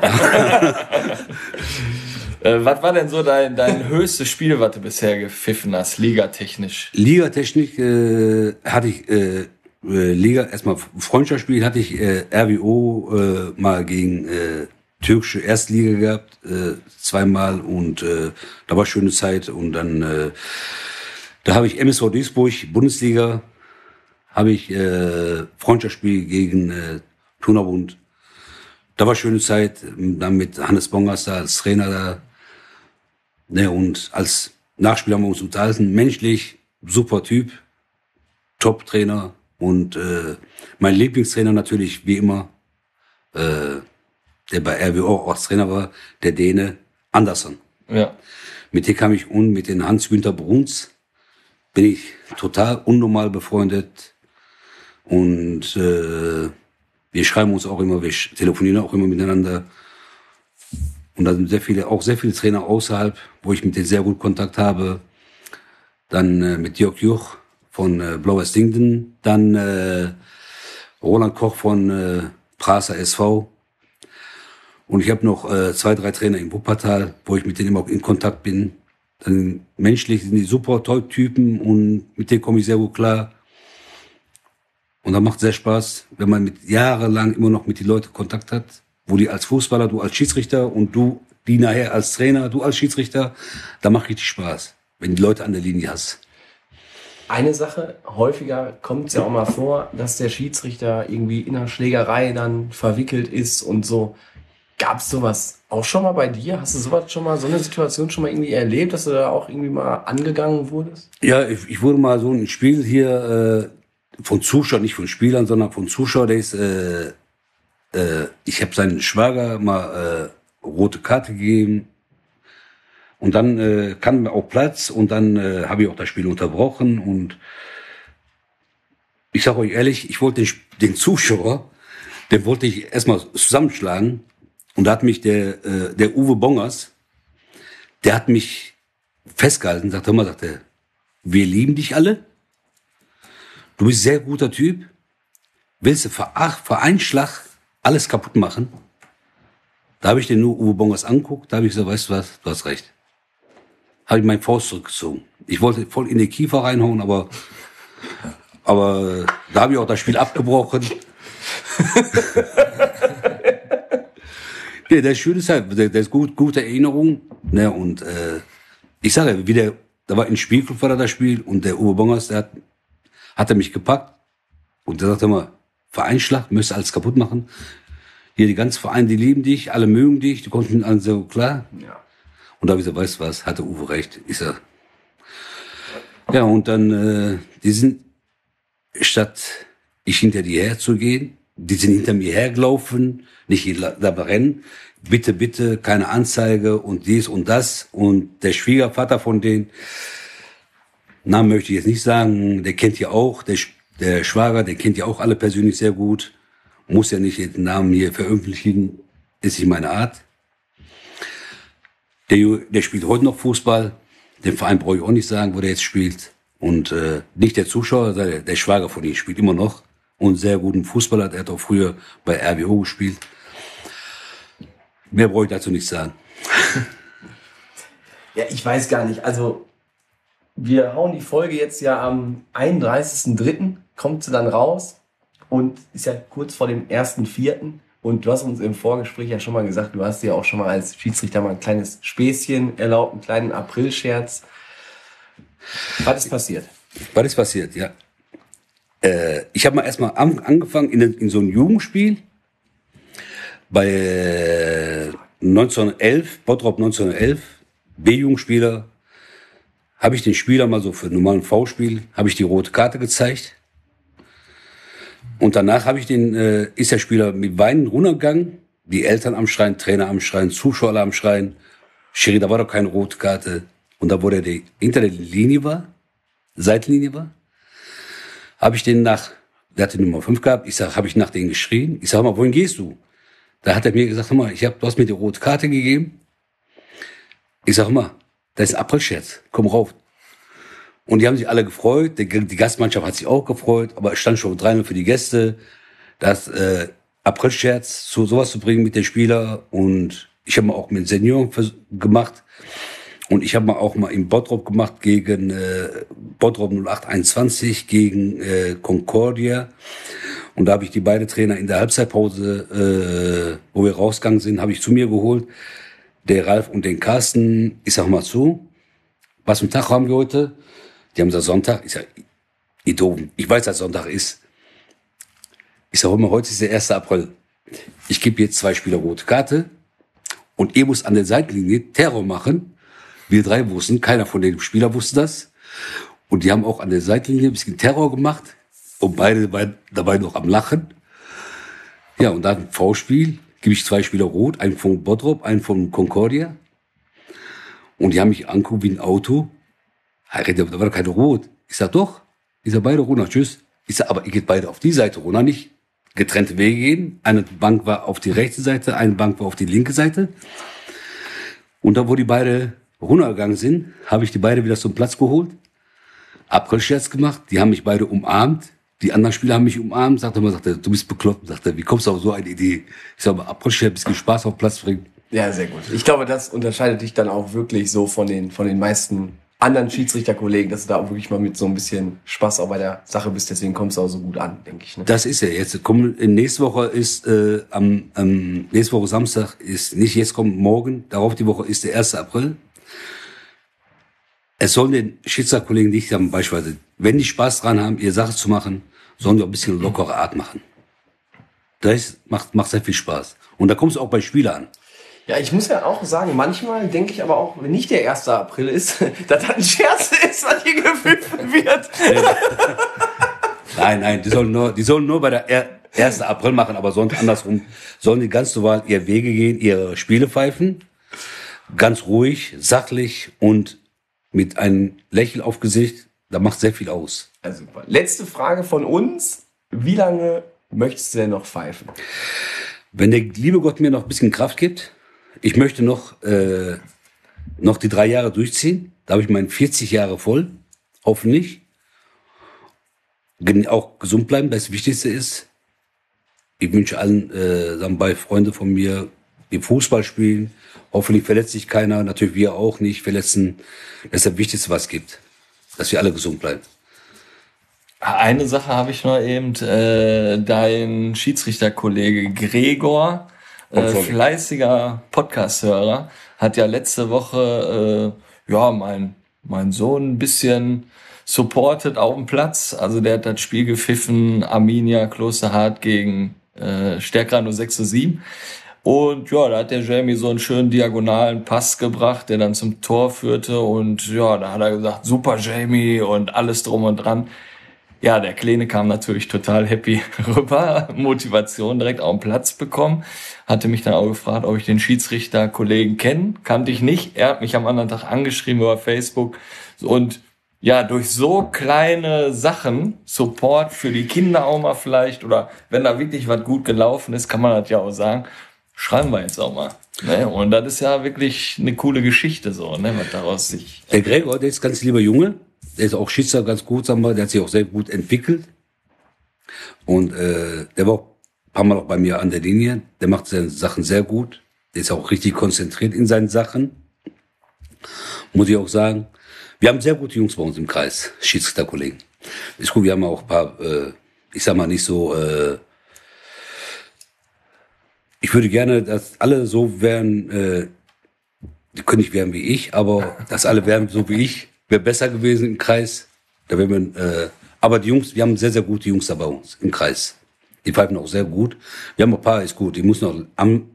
Äh, was war denn so dein, dein höchstes Spiel, was du bisher gepfiffen hast, ligatechnisch? Ligatechnik äh, hatte ich äh, äh, Liga erstmal Freundschaftsspiel hatte ich äh, RWO äh, mal gegen äh, türkische Erstliga gehabt äh, zweimal und äh, da war schöne Zeit und dann äh, da habe ich MSV Duisburg Bundesliga habe ich äh, Freundschaftsspiel gegen äh, Tunerbund da war schöne Zeit dann mit Hannes Bongers da als Trainer da ne, und als Nachspieler haben wir uns unterhalten menschlich super Typ Top-Trainer und äh, mein Lieblingstrainer natürlich wie immer, äh, der bei RWO auch Trainer war, der Däne Andersson. Ja. Mit dem kam ich und mit den Hans-Günther Bruns bin ich total unnormal befreundet und äh, wir schreiben uns auch immer, wir telefonieren auch immer miteinander. Und da sind sehr viele, auch sehr viele Trainer außerhalb, wo ich mit denen sehr gut Kontakt habe. Dann äh, mit Jörg Juch von äh, Blauer Stingden, dann äh, Roland Koch von äh, Praser SV. Und ich habe noch äh, zwei, drei Trainer in Wuppertal, wo ich mit denen immer in Kontakt bin. Dann menschlich sind die super toll Typen und mit denen komme ich sehr gut klar. Und da macht sehr Spaß, wenn man mit jahrelang immer noch mit den Leuten Kontakt hat, wo die als Fußballer, du als Schiedsrichter und du die nachher als Trainer, du als Schiedsrichter, da macht richtig Spaß, wenn die Leute an der Linie hast. eine Sache, häufiger kommt es ja auch mal vor, dass der Schiedsrichter irgendwie in einer Schlägerei dann verwickelt ist und so. Gab es sowas auch schon mal bei dir? Hast du sowas schon mal, so eine Situation schon mal irgendwie erlebt, dass du da auch irgendwie mal angegangen wurdest? Ja, ich, ich wurde mal so ein Spiel hier äh, von Zuschauern, nicht von Spielern, sondern von Zuschauern, der ist, äh, äh, ich habe seinen Schwager mal äh, rote Karte gegeben. Und dann äh, kam auch Platz und dann äh, habe ich auch das Spiel unterbrochen. Und ich sage euch ehrlich, ich wollte den, den Zuschauer, den wollte ich erstmal zusammenschlagen. Und da hat mich der, äh, der Uwe Bongers, der hat mich festgehalten, sagt, hör mal, sagt er, wir lieben dich alle, du bist ein sehr guter Typ, willst du für, alles kaputt machen? Da habe ich den nur Uwe Bongers anguckt, da habe ich gesagt, weißt du was, du hast recht. Habe ich meinen Faust zurückgezogen. Ich wollte voll in den Kiefer reinhauen, aber, aber da habe ich auch das Spiel abgebrochen. Ja, der ist schön ist halt, der, der ist gut, gute Erinnerung. Ne, und äh, ich sage, wie der, da war in Spielclub war da das Spiel und der Uwe Bongers, der hat, hat er mich gepackt und der sagte immer, Vereinsschlacht, möchtest alles kaputt machen. Hier die ganzen Vereine, die lieben dich, alle mögen dich, du kommst mit allen so klar. Ja. Und da habe ich gesagt, weißt du was, hatte Uwe recht. Ich sag, ja, und dann, äh, die sind, statt ich hinter dir herzugehen, die sind hinter mir hergelaufen, nicht da rennen. Bitte, bitte, keine Anzeige und dies und das. Und der Schwiegervater von denen, Namen möchte ich jetzt nicht sagen, der kennt ja auch, der, der Schwager, der kennt ja auch alle persönlich sehr gut. Muss ja nicht den Namen hier veröffentlichen, ist nicht meine Art. Der, der spielt heute noch Fußball. Den Verein brauche ich auch nicht sagen, wo der jetzt spielt. Und äh, nicht der Zuschauer, der, der Schwager von ihm spielt immer noch. Und sehr guten Fußballer. Der hat auch früher bei RWO gespielt. Mehr brauche ich dazu nicht sagen. Ja, ich weiß gar nicht. Also, wir hauen die Folge jetzt ja am 31.03. kommt sie dann raus und ist ja kurz vor dem 1.04. Und du hast uns im Vorgespräch ja schon mal gesagt, du hast dir auch schon mal als Schiedsrichter mal ein kleines Späßchen erlaubt, einen kleinen Aprilscherz. Was ist passiert? Was ist passiert? Ja. Äh, ich habe mal erstmal an, angefangen in, so einem Jugendspiel bei äh, 1911, Bottrop 1911, B-Jugendspieler, habe ich den Spieler mal so für normalen V-Spiel, habe ich die rote Karte gezeigt. Und danach habe ich den, äh, ist der Spieler mit Weinen runtergegangen, die Eltern am Schreien, Trainer am Schreien, Zuschauer am Schreien. Schiri, da war doch keine rote Karte. Und da, wo der hinter der Linie war, Seitenlinie war, habe ich den nach, der hatte Nummer 5 gehabt, ich sag, habe ich nach denen geschrien. Ich sag mal, wohin gehst du? Da hat er mir gesagt, mal, ich hab, du hast mir die rote Karte gegeben. Ich sag mal, das ist ein Aprilscherz, komm rauf. Und die haben sich alle gefreut, die, Gastmannschaft hat sich auch gefreut, aber es stand schon 3 für die Gäste, das äh, Aprilscherz zu sowas zu bringen mit den Spielern. Und ich habe mal auch mit Senioren gemacht. Und ich habe mal auch mal in Bottrop gemacht gegen äh, Bottrop 0821 gegen äh, Concordia. Und da habe ich die beiden Trainer in der Halbzeitpause, äh, wo wir rausgegangen sind, habe ich zu mir geholt, der Ralf und den Carsten, ich sag mal zu, was für einen Tag haben wir heute? Die haben gesagt Sonntag. Ich sag, ihr Doofen, ich weiß, dass Sonntag ist. Ich sag immer, heute ist der 1. April. Ich gebe jetzt zwei Spieler rote Karte und ihr müsst an der Seitenlinie Terror machen. Wir drei wussten, keiner von den Spielern wusste das. Und die haben auch an der Seitenlinie ein bisschen Terror gemacht und beide waren dabei noch am Lachen. Ja, und dann V-Spiel, gebe ich zwei Spieler rot, einen von Bottrop, einen von Concordia. Und die haben mich angeguckt wie ein Auto. Da war keine Rot. Ich sag doch. Ich sag beide runter, tschüss. Ich sag, aber ihr geht beide auf die Seite runter, nicht getrennte Wege gehen. Eine Bank war auf die rechte Seite, eine Bank war auf die linke Seite. Und da, wo die beide runtergegangen sind, habe ich die beide wieder zum Platz geholt. Aprilscherz gemacht. Die haben mich beide umarmt. Die anderen Spieler haben mich umarmt. Sagte mal, sagte, du bist bekloppt. Sagte, wie kommst du auf so eine Idee? Ich sag mal, Aprilscherz, bisschen Spaß auf Platz bringen. Ja, sehr gut. Ich glaube, das unterscheidet dich dann auch wirklich so von den, von den meisten anderen Schiedsrichterkollegen, dass du da auch wirklich mal mit so ein bisschen Spaß auch bei der Sache bist. Deswegen kommst du auch so gut an, denke ich. Ne? Das ist ja jetzt. Komm, nächste Woche ist äh, am, am nächste Woche Samstag ist nicht jetzt kommt morgen. Darauf die Woche ist der 1. April. es sollen den Schiedsrichterkollegen nicht haben, beispielsweise, wenn die Spaß dran haben, ihre Sache zu machen, sollen die auch ein bisschen lockere Art machen. Das macht, macht sehr viel Spaß. Und da kommt es auch bei Spielern an. Ja, ich muss ja auch sagen, manchmal denke ich aber auch, wenn nicht der 1. April ist, dass das ein Scherz ist, was hier gepfiffen wird. Nein, nein, die sollen nur, die sollen nur bei der er- 1. April machen, aber sonst andersrum sollen die ganz normal ihre Wege gehen, ihre Spiele pfeifen. Ganz ruhig, sachlich und mit einem Lächeln auf Gesicht. Da macht sehr viel aus. Also. Letzte Frage von uns. Wie lange möchtest du denn noch pfeifen? Wenn der liebe Gott mir noch ein bisschen Kraft gibt, ich möchte noch, äh, noch die drei Jahre durchziehen. Da habe ich meine 40 Jahre voll, hoffentlich. Auch gesund bleiben, das Wichtigste ist. Ich wünsche allen, äh, sagen bei Freunde von mir, die Fußball spielen. Hoffentlich verletzt sich keiner, natürlich wir auch nicht verletzen. Das ist das Wichtigste, was es gibt. Dass wir alle gesund bleiben. Eine Sache habe ich noch eben, äh, dein Schiedsrichterkollege Gregor, äh, fleißiger Podcast-Hörer, hat ja letzte Woche, äh, ja, mein, mein Sohn ein bisschen supported auf dem Platz. Also der hat das Spiel gepfiffen, Arminia Klosterhardt gegen äh, Stärkrad 06 zu 7. Und ja, da hat der Jamie so einen schönen diagonalen Pass gebracht, der dann zum Tor führte. Und ja, da hat er gesagt, super Jamie und alles drum und dran. Ja, der Kleine kam natürlich total happy rüber, Motivation direkt auf den Platz bekommen, hatte mich dann auch gefragt, ob ich den Schiedsrichter-Kollegen kenne, kannte ich nicht. Er hat mich am anderen Tag angeschrieben über Facebook und ja, durch so kleine Sachen, Support für die Kinder auch mal vielleicht, oder wenn da wirklich was gut gelaufen ist, kann man das ja auch sagen, schreiben wir jetzt auch mal. Ne? Und das ist ja wirklich eine coole Geschichte so, ne? was daraus sich Der Gregor, der ist ganz lieber Junge. Der ist auch Schiedsrichter ganz gut, sagen wir. Der hat sich auch sehr gut entwickelt. Und äh, der war auch ein paar Mal auch bei mir an der Linie. Der macht seine Sachen sehr gut. Der ist auch richtig konzentriert in seinen Sachen. Muss ich auch sagen. Wir haben sehr gute Jungs bei uns im Kreis, Schiedsrichterkollegen. Ist gut, wir haben auch ein paar, äh, ich sag mal nicht so, äh, ich würde gerne, dass alle so wären, äh, die können nicht werden wie ich, aber dass alle wären so wie ich, wäre besser gewesen im Kreis. Da wären wir, äh, aber die Jungs, wir haben sehr, sehr gute Jungs da bei uns im Kreis. Die pfeifen auch sehr gut. Wir haben ein paar, ist gut, die müssen noch am,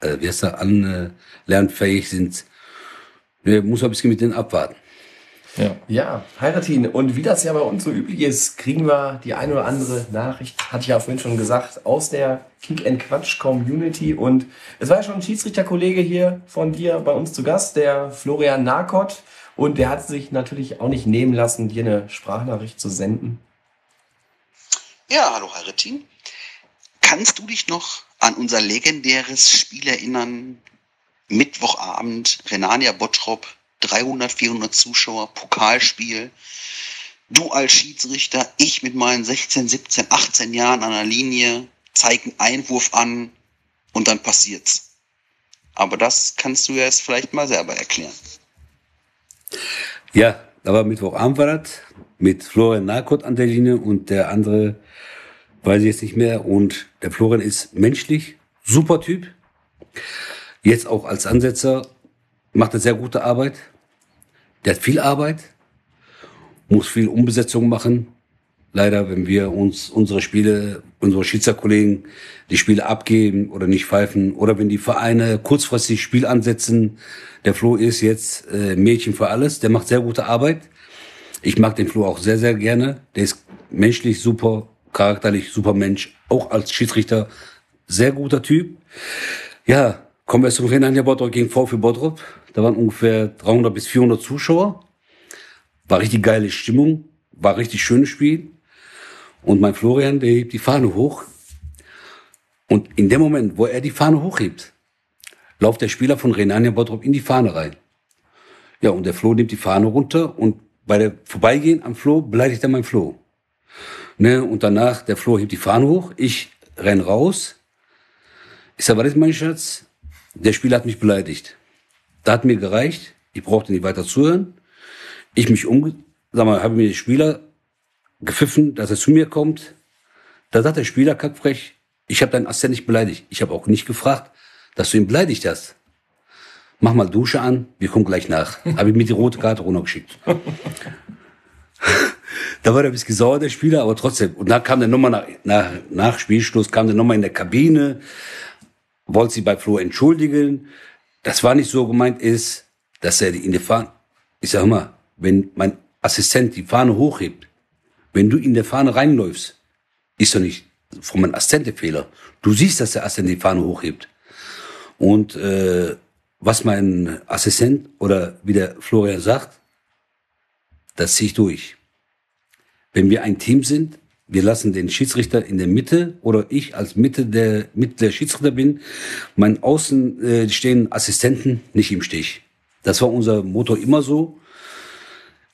äh, wie heißt der, an, äh, lernfähig sind. Wir muss ein bisschen mit denen abwarten. Ja. Ja, Heiratin. Und wie das ja bei uns so üblich ist, kriegen wir die eine oder andere Nachricht, hatte ich ja vorhin schon gesagt, aus der Kick and Quatsch Community. Und es war ja schon ein Schiedsrichterkollege hier von dir bei uns zu Gast, der Florian Narkot. Und der hat sich natürlich auch nicht nehmen lassen, dir eine Sprachnachricht zu senden. Ja, hallo Heretin. Kannst du dich noch an unser legendäres Spiel erinnern? Mittwochabend, Renania Bottrop, 300, 400 Zuschauer, Pokalspiel. Du als Schiedsrichter, ich mit meinen 16, 17, 18 Jahren an der Linie, zeigen Einwurf an und dann passiert's. Aber das kannst du ja jetzt vielleicht mal selber erklären. Ja, da war Mittwochabend war das, mit Florian Narkot an der Linie und der andere weiß ich jetzt nicht mehr. Und der Florian ist menschlich, super Typ. Jetzt auch als Ansetzer macht er sehr gute Arbeit. Der hat viel Arbeit, muss viel Umbesetzung machen. Leider, wenn wir uns unsere Spiele, unsere Schiedsrichterkollegen die Spiele abgeben oder nicht pfeifen oder wenn die Vereine kurzfristig Spiel ansetzen. Der Flo ist jetzt äh, Mädchen für alles. Der macht sehr gute Arbeit. Ich mag den Flo auch sehr, sehr gerne. Der ist menschlich super, charakterlich super Mensch. Auch als Schiedsrichter sehr guter Typ. Ja, kommen wir zum Renania Bottrop gegen VfB Bottrop. Da waren ungefähr 300 bis 400 Zuschauer. War richtig geile Stimmung. War richtig schönes Spiel. Und mein Florian, der hebt die Fahne hoch. Und in dem Moment, wo er die Fahne hochhebt, lauft der Spieler von Renania Bottrop in die Fahne rein. Ja, und der Flo nimmt die Fahne runter und bei der Vorbeigehen am Flo beleidigt er mein Flo. Ne, und danach, der Flo hebt die Fahne hoch, ich renn raus. Ich sag, was ist mein Schatz? Der Spieler hat mich beleidigt. Da hat mir gereicht, ich brauchte nicht weiter zuhören. Ich mich um, sag mal, habe mir den Spieler gepfiffen, dass er zu mir kommt. Da sagt der Spieler kackfrech, ich habe deinen Assistent nicht beleidigt. Ich habe auch nicht gefragt, dass du ihn beleidigt hast. mach mal Dusche an, wir kommen gleich nach. Habe ich mir die rote Karte runtergeschickt. da war der ein bisschen sauer, der Spieler, aber trotzdem. Und dann kam der nochmal nach, nach, nach Spielschluss, kam der nochmal in der Kabine, wollte sie bei Flo entschuldigen. Das war nicht so gemeint ist, dass er in der Fahne, ich sag mal, wenn mein Assistent die Fahne hochhebt, wenn du in der Fahne reinläufst, ist doch nicht von meinem Assistent der Fehler. Du siehst, dass der Assistent die Fahne hochhebt. Und äh, was mein Assistent oder wie der Florian sagt, das ziehe ich durch. Wenn wir ein Team sind, wir lassen den Schiedsrichter in der Mitte oder ich als Mitte der, Mitte der Schiedsrichter bin, mein Außen äh, stehen Assistenten nicht im Stich. Das war unser Motto immer so.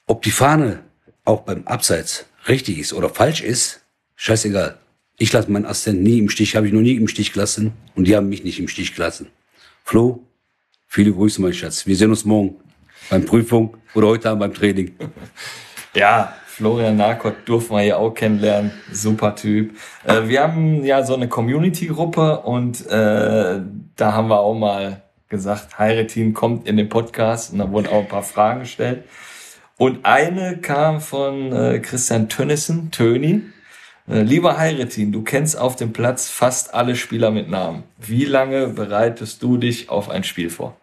Ob die Fahne auch beim Abseits richtig ist oder falsch ist, scheißegal. Ich lasse meinen Assistenten nie im Stich, habe ich noch nie im Stich gelassen und die haben mich nicht im Stich gelassen. Flo, viele Grüße, mein Schatz. Wir sehen uns morgen beim Prüfung oder heute Abend beim Training. Ja, Florian Narkot durften wir hier auch kennenlernen. Super Typ. Äh, wir haben ja so eine Community-Gruppe und äh, da haben wir auch mal gesagt, Heire-Team kommt in den Podcast und da wurden auch ein paar Fragen gestellt. Und eine kam von äh, Christian Tönnissen, Töni. Äh, lieber Heiretin, du kennst auf dem Platz fast alle Spieler mit Namen. Wie lange bereitest du dich auf ein Spiel vor?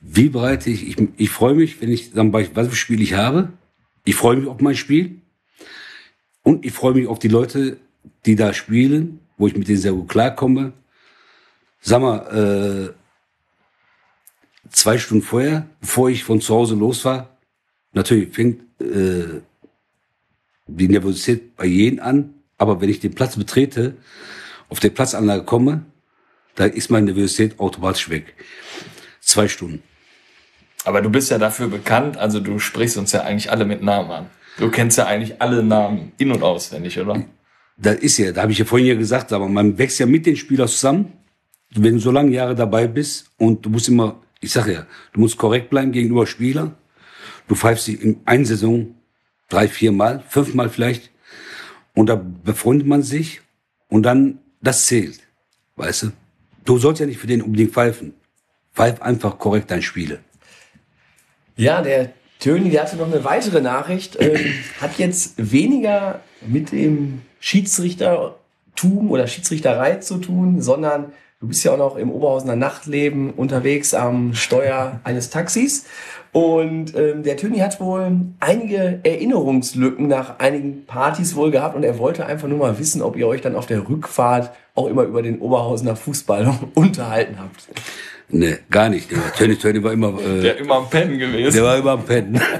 Wie bereite ich? Ich, ich freue mich, wenn ich dann bei was für Spiel ich habe. Ich freue mich auf mein Spiel. Und ich freue mich auf die Leute, die da spielen, wo ich mit denen sehr gut klarkomme. Sag mal, äh, zwei Stunden vorher, bevor ich von zu Hause los war, natürlich fängt äh, die Nervosität bei jedem an, aber wenn ich den Platz betrete, auf der Platzanlage komme, da ist meine Nervosität automatisch weg. Zwei Stunden. Aber du bist ja dafür bekannt, also du sprichst uns ja eigentlich alle mit Namen an. Du kennst ja eigentlich alle Namen in- und auswendig, oder? Das ist ja, da habe ich ja vorhin ja gesagt, aber man wächst ja mit den Spielern zusammen. Wenn du so lange Jahre dabei bist und du musst immer, ich sage ja, du musst korrekt bleiben gegenüber Spieler. Du pfeifst sie in einer Saison drei, vier Mal, fünfmal vielleicht. Und da befreundet man sich und dann, das zählt. Weißt du? Du sollst ja nicht für den unbedingt pfeifen. Pfeif einfach korrekt dein Spiele. Ja, der Töni, der hatte noch eine weitere Nachricht. Ähm, hat jetzt weniger mit dem Schiedsrichtertum oder Schiedsrichterei zu tun, sondern du bist ja auch noch im Oberhausener Nachtleben unterwegs am Steuer eines Taxis. Und ähm, der Töni hat wohl einige Erinnerungslücken nach einigen Partys wohl gehabt und er wollte einfach nur mal wissen, ob ihr euch dann auf der Rückfahrt auch immer über den Oberhausener Fußball unterhalten habt. Nee, gar nicht. Der Tönny Tönny war immer, äh, Der immer am Pennen gewesen. der war immer am Pennen.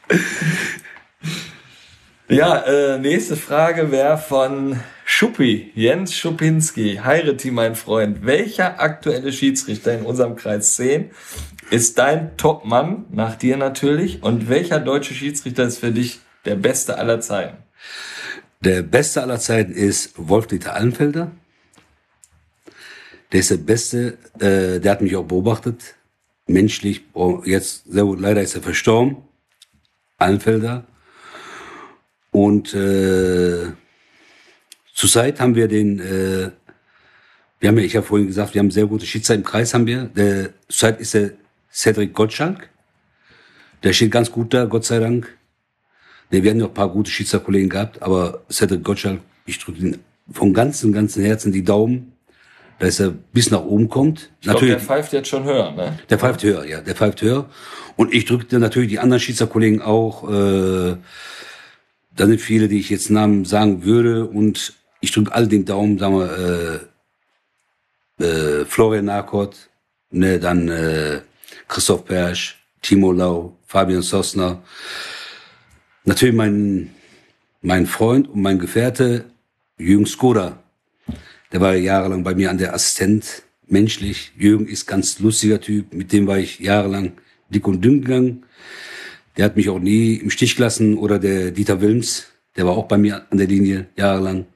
Ja, äh, nächste Frage wäre von Schuppi, Jens Schupinski. Heireti, mein Freund. Welcher aktuelle Schiedsrichter in unserem Kreis 10 ist dein Top-Mann, nach dir natürlich? Und welcher deutsche Schiedsrichter ist für dich der beste aller Zeiten? Der beste aller Zeiten ist Wolf-Dieter Allenfelder. Der ist der Beste, äh, der hat mich auch beobachtet. Menschlich, oh, jetzt, sehr gut, leider ist er verstorben. Allenfelder. Und äh, zurzeit haben wir den, äh, wir haben ja, ich habe vorhin gesagt, wir haben sehr gute Schiedsrichter im Kreis, haben wir. Der, zurzeit ist der Cedric Gottschalk. Der steht ganz gut da, Gott sei Dank. Ne, wir hatten noch ein paar gute Schiedsrichterkollegen gehabt, aber Cedric Gottschalk, ich drücke ihm von ganzem, ganzem Herzen die Daumen, dass er bis nach oben kommt. Ich glaube, der pfeift jetzt schon höher, ne? Der pfeift höher, ja, der pfeift höher. Und ich drücke natürlich die anderen Schiedsrichterkollegen auch. Äh, da sind viele, die ich jetzt Namen sagen würde. Und ich drücke all den Daumen, sagen wir, äh, äh, Florian Narkot, ne, dann äh, Christoph Persch, Timo Lau, Fabian Sosner. Natürlich mein, mein Freund und mein Gefährte Jürgen Skoda. Der war jahrelang bei mir an der Assistent, menschlich. Jürgen ist ganz lustiger Typ, mit dem war ich jahrelang dick und dünn gegangen. Der hat mich auch nie im Stich gelassen. Oder der Dieter Wilms, der war auch bei mir an der Linie jahrelang.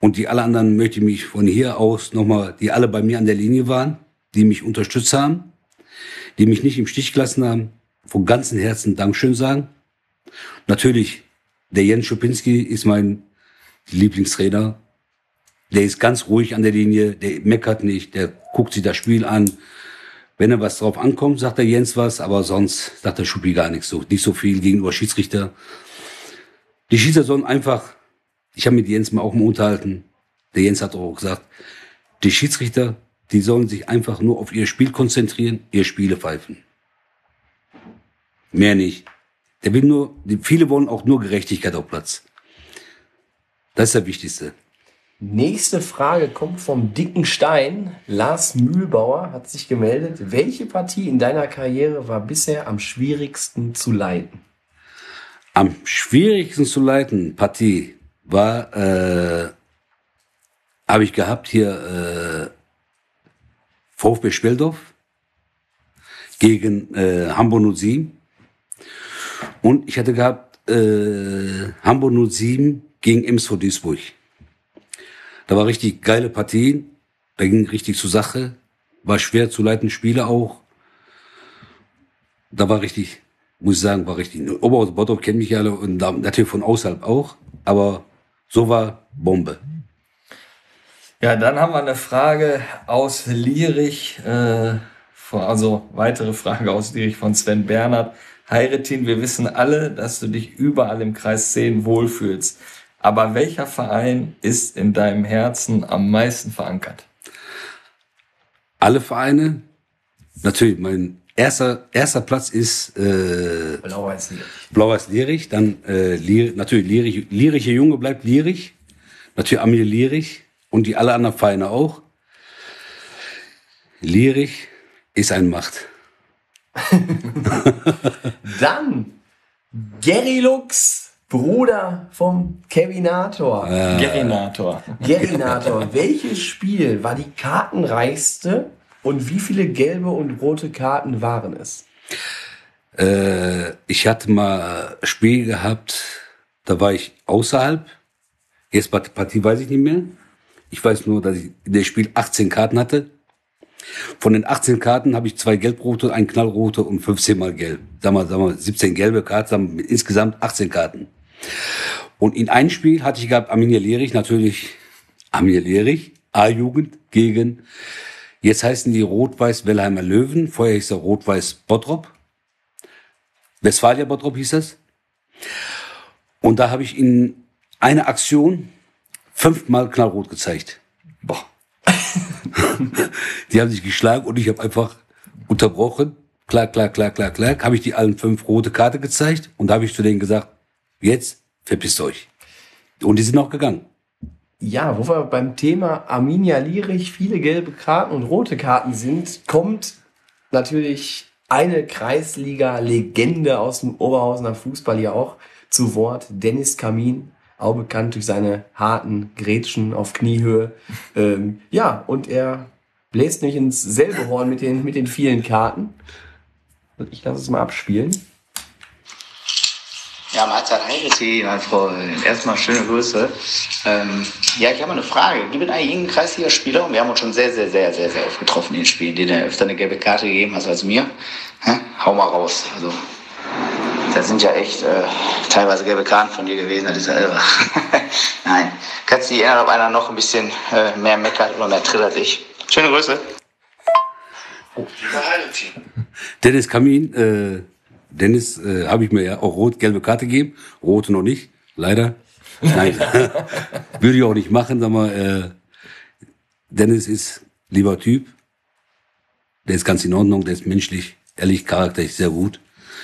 Und die alle anderen möchte ich mich von hier aus nochmal, die alle bei mir an der Linie waren, die mich unterstützt haben, die mich nicht im Stich gelassen haben, von ganzem Herzen Dankeschön sagen. Natürlich, der Jens Schupinski ist mein Lieblingstrainer. Der ist ganz ruhig an der Linie, der meckert nicht, der guckt sich das Spiel an. Wenn er was drauf ankommt, sagt der Jens was, aber sonst sagt der Schuppi gar nichts so. Nicht so viel gegenüber Schiedsrichter. Die Schiedsrichter sollen einfach, ich habe mit Jens mal auch mal unterhalten, der Jens hat auch gesagt, die Schiedsrichter, die sollen sich einfach nur auf ihr Spiel konzentrieren, ihr Spiele pfeifen. Mehr nicht. Der will nur, viele wollen auch nur Gerechtigkeit auf Platz. Das ist der Wichtigste. Nächste Frage kommt vom dicken Stein. Lars Mühlbauer hat sich gemeldet. Welche Partie in deiner Karriere war bisher am schwierigsten zu leiten? Am schwierigsten zu leiten Partie war, äh, habe ich gehabt hier äh, VfB Speldorf gegen äh, Hamburg 07 und ich hatte gehabt äh, Hamburg 07 gegen MSV Duisburg. Da war richtig geile Partien, da ging richtig zur Sache, war schwer zu leiten Spiele auch. Da war richtig, muss ich sagen, war richtig. Oberhausen Bottrop kennen mich alle und natürlich von außerhalb auch, aber so war Bombe. Ja, dann haben wir eine Frage aus Lierich, äh, also weitere Frage aus Lierich von Sven Bernhard. Heiretin, wir wissen alle, dass du dich überall im Kreis 10 wohlfühlst. Aber welcher Verein ist in deinem Herzen am meisten verankert? Alle Vereine, natürlich, mein erster, erster Platz ist äh, Blau-Weiß Lierich. Blau-Weiß Lierich, dann äh, Lier, natürlich Lierich, Lieriche Junge bleibt Lierich, natürlich Amir Lierich und die alle anderen Vereine auch. Lierich ist ein Macht. Dann Gary Lux, Bruder vom Kevinator. Gerinator. Gerinator, welches Spiel war die kartenreichste und wie viele gelbe und rote Karten waren es? Äh, ich hatte mal ein Spiel gehabt, da war ich außerhalb. Jetzt Part- Partie weiß ich nicht mehr. Ich weiß nur, dass ich in dem Spiel 18 Karten hatte. Von den 18 Karten habe ich zwei gelbrote, ein knallrote und 15 mal gelb. Sag mal, sag mal 17 gelbe Karten, insgesamt 18 Karten. Und in einem Spiel hatte ich gehabt Arminia Lierich, natürlich Arminia Lierich, A-Jugend gegen, jetzt heißen die Rot-Weiß Wellheimer Löwen, vorher hieß er Rot-Weiß Bottrop. Westfalia Bottrop hieß das. Und da habe ich in einer Aktion fünfmal knallrot gezeigt. Boah. Die haben sich geschlagen und ich habe einfach unterbrochen. Klar, klar, klar, klar, klar. Habe ich die allen fünf rote Karte gezeigt und habe ich zu denen gesagt, jetzt verpisst euch. Und die sind auch gegangen. Ja, wo wir beim Thema Arminia Lierich viele gelbe Karten und rote Karten sind, kommt natürlich eine Kreisliga-Legende aus dem Oberhausener Fußball hier auch zu Wort. Dennis Kamin, auch bekannt durch seine harten Grätschen auf Kniehöhe. Ähm, ja, und er bläst nicht ins selbe Horn mit den, mit den vielen Karten. Ich lasse es mal abspielen. Ja, Mahlzeit Heireti, mein Freund. Erstmal schöne Grüße. Ähm, ja, ich habe eine Frage. Gibt es eigentlich irgendeinen Kreisligaspieler? Und wir haben uns schon sehr, sehr, sehr, sehr, sehr oft getroffen in den Spielen, den er öfter eine gelbe Karte gegeben hat als mir. Hä? Hau mal raus. Also, das sind ja echt äh, teilweise gelbe Karten von dir gewesen, das ist ja irre. Nein. Kannst du dich erinnern, ob einer noch ein bisschen äh, mehr meckert oder mehr tritt als ich? Schöne Grüße. Dennis Kamin, äh, Dennis, äh, habe ich mir ja auch rot-gelbe Karte gegeben. Rote noch nicht, leider. Nein, würde ich auch nicht machen, sag mal, äh, Dennis ist lieber Typ. Der ist ganz in Ordnung, der ist menschlich, ehrlich, charakterlich sehr gut.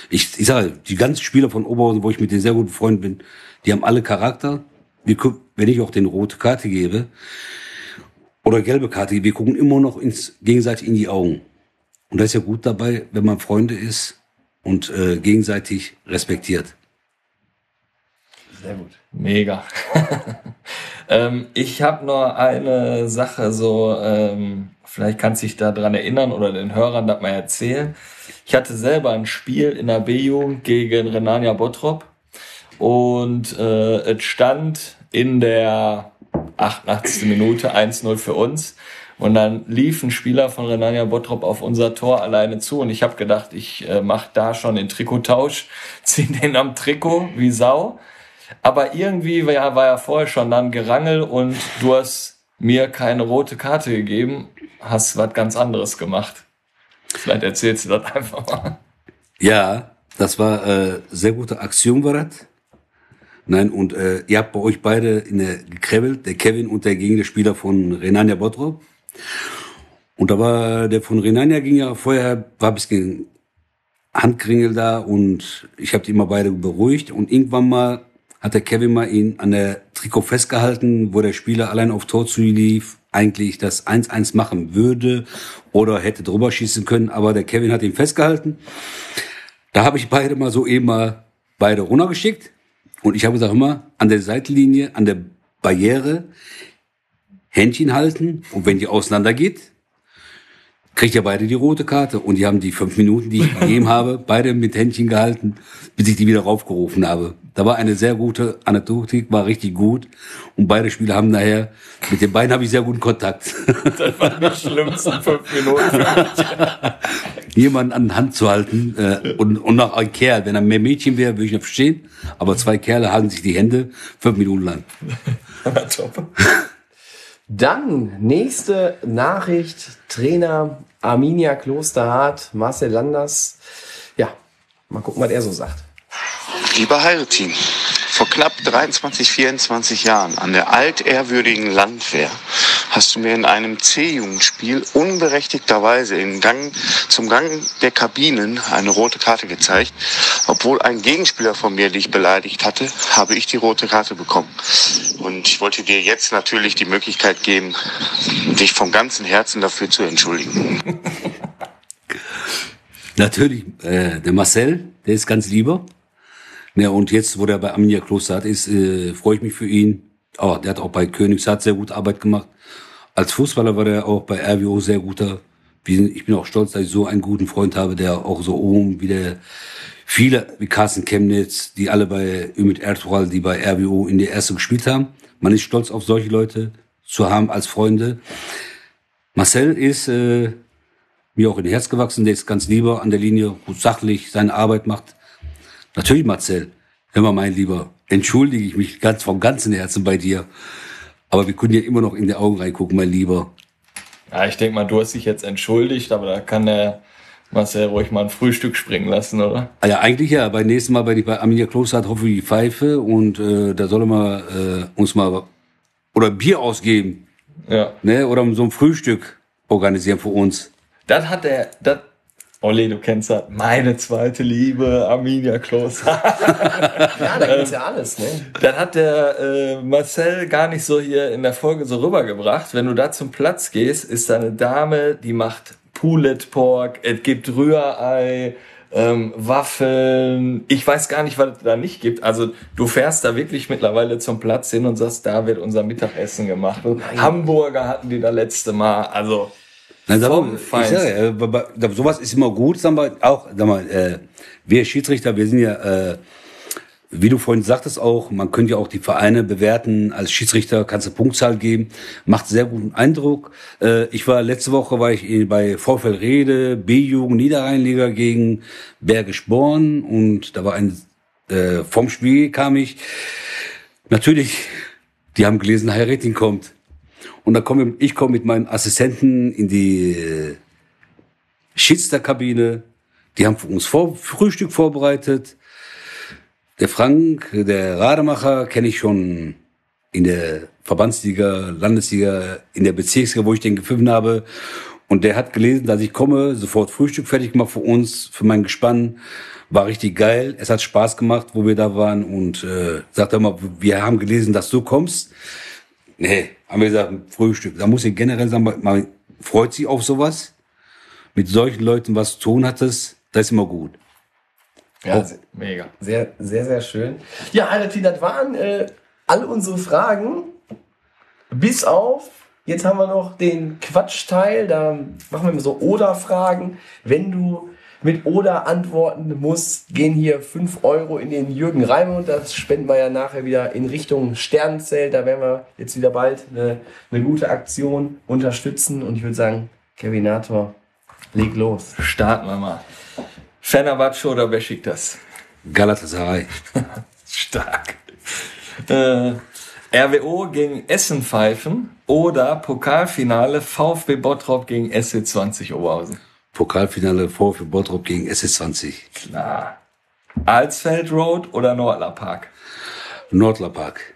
Ich, ich sage, die ganzen Spieler von Oberhausen, wo ich mit denen sehr guten Freund bin, die haben alle Charakter. Wir gucken, wenn ich auch den rote Karte gebe oder gelbe Karte, wir gucken immer noch ins, gegenseitig in die Augen. Und das ist ja gut dabei, wenn man Freunde ist und äh, gegenseitig respektiert. Sehr gut. Mega. ähm, ich habe noch eine Sache, so ähm, vielleicht kannst du dich daran erinnern oder den Hörern das mal erzählen. Ich hatte selber ein Spiel in der B-Jugend gegen Renania Bottrop und äh, es stand in der 88. Minute 1-0 für uns. Und dann lief ein Spieler von Renania Bottrop auf unser Tor alleine zu und ich habe gedacht, ich äh, mache da schon den Trikottausch, zieh den am Trikot wie Sau. Aber irgendwie war ja, war ja vorher schon dann Gerangel und du hast mir keine rote Karte gegeben, hast was ganz anderes gemacht. Vielleicht erzählst du das einfach mal. Ja, das war äh, sehr gute Aktion war das. Nein, und äh, ihr habt bei euch beide in der gekrebbelt, der Kevin und der Gegenspieler von Renania Bottrop. Und da war der von Renania ging ja vorher, war ein bisschen Handkringel da und ich habe die immer beide beruhigt. Und irgendwann mal hat der Kevin mal ihn an der Trikot festgehalten, wo der Spieler allein auf Tor zulief, eigentlich das 1-1 machen würde oder hätte drüber schießen können, aber der Kevin hat ihn festgehalten. Da habe ich beide mal so eben mal beide runtergeschickt. Und ich habe gesagt, immer an der Seitenlinie, an der Barriere Händchen halten und wenn die auseinander geht, kriegt ihr beide die rote Karte. Und die haben die fünf Minuten, die ich gegeben habe, beide mit Händchen gehalten, bis ich die wieder raufgerufen habe. Da war eine sehr gute Anekdotik, war richtig gut. Und beide Spieler haben nachher, mit den beiden habe ich sehr guten Kontakt. Das waren die schlimmsten fünf Minuten. Jemanden an die Hand zu halten äh, und, und noch ein Kerl. Wenn er mehr Mädchen wäre, würde ich noch verstehen. Aber zwei Kerle halten sich die Hände fünf Minuten lang. Top. Dann nächste Nachricht. Trainer Arminia Klosterhardt, Marcel Landers. Ja, mal gucken, was er so sagt. Lieber Heiretin, vor knapp 23, 24 Jahren an der altehrwürdigen Landwehr hast du mir in einem C-Jugendspiel unberechtigterweise im Gang, zum Gang der Kabinen eine rote Karte gezeigt. Obwohl ein Gegenspieler von mir dich beleidigt hatte, habe ich die rote Karte bekommen. Und ich wollte dir jetzt natürlich die Möglichkeit geben, dich vom ganzen Herzen dafür zu entschuldigen. Natürlich, äh, der Marcel, der ist ganz lieber. Ja, und jetzt, wo der bei Arminia Kloster ist, äh, freue ich mich für ihn. Oh, der hat auch bei Königshardt sehr gute Arbeit gemacht. Als Fußballer war der auch bei RWO sehr guter. Ich bin auch stolz, dass ich so einen guten Freund habe, der auch so oben wie der viele, wie Carsten Chemnitz, die alle bei Ümit Ertuğral, die bei RWO in der ersten gespielt haben. Man ist stolz auf solche Leute zu haben als Freunde. Marcel ist äh, mir auch in Herz gewachsen, der ist ganz lieber an der Linie, gut sachlich seine Arbeit macht. Natürlich, Marcel, mal, mein Lieber, entschuldige ich mich ganz vom ganzen Herzen bei dir. Aber wir können ja immer noch in die Augen reingucken, mein Lieber. Ja, ich denke mal, du hast dich jetzt entschuldigt, aber da kann der Marcel ruhig mal ein Frühstück springen lassen, oder? Ah Ja, eigentlich ja. Beim nächsten Mal, ich bei Arminia Kloster hat, hoffe ich die Pfeife und äh, da soll er mal äh, uns mal oder Bier ausgeben. Ja. Ne? Oder so ein Frühstück organisieren für uns. Das hat der, das, Olli, du kennst das, meine zweite Liebe, Arminia Kloster. Ja, da gibt's ja alles, ne? Das hat der äh, Marcel gar nicht so hier in der Folge so rübergebracht. Wenn du da zum Platz gehst, ist da eine Dame, die macht Pulled Pork, es gibt Rührei, ähm, Waffeln. Ich weiß gar nicht, was es da nicht gibt. Also du fährst da wirklich mittlerweile zum Platz hin und sagst, da wird unser Mittagessen gemacht. Hamburger hatten die da letzte Mal. Also Nein, sag mal, ich Feinsten. sag, ja, bei- sowas ist immer gut, sagen wir auch, sag mal, äh, wir Schiedsrichter, wir sind ja, äh, wie du vorhin sagtest auch, man könnte ja auch die Vereine bewerten. Als Schiedsrichter kannst du Punktzahl geben, macht sehr guten Eindruck. Äh, ich war letzte Woche war ich bei VfL Rede, B-Jugend Niederrheinliga gegen Bergisch Born und da war ein äh, vom Spiel kam ich. Natürlich, die haben gelesen, Herr Retting kommt. Und dann komme ich komme mit meinen Assistenten in die äh, Schiedsrichterkabine. Die haben für uns vor, Frühstück vorbereitet. Der Frank, der Rademacher, kenne ich schon in der Verbandsliga, Landesliga, in der Bezirksliga, wo ich den gepfiffen habe. Und der hat gelesen, dass ich komme, sofort Frühstück fertig gemacht für uns, für mein Gespann. War richtig geil. Es hat Spaß gemacht, wo wir da waren. Und äh, sagt er mal, wir haben gelesen, dass du kommst. Nee, haben wir gesagt, Frühstück. Da muss ich generell sagen, man- freut sich auf sowas. Mit solchen Leuten was zu tun hattest, das ist immer gut. Ja, Oh. sehr, mega. sehr, sehr, sehr schön. Ja, Alter, das waren äh, all unsere Fragen. Bis auf, jetzt haben wir noch den Quatschteil. Da machen wir so Oder-Fragen. Wenn du mit Oder antworten musst, gehen hier 5 Euro in den Jürgen Raimund. Das spenden wir ja nachher wieder in Richtung Sternzelt. Da werden wir jetzt wieder bald eine, eine gute Aktion unterstützen. Und ich würde sagen, Kevinator, leg los. Starten wir mal. Fenerbahce oder Besiktas? Galatasaray. Stark. Äh, RWO gegen Essen pfeifen oder Pokalfinale VfB Bottrop gegen SC20 Oberhausen? Pokalfinale VfB Bottrop gegen SC20. Klar. Alsfeld Road oder Nordler Park? Nordler Park.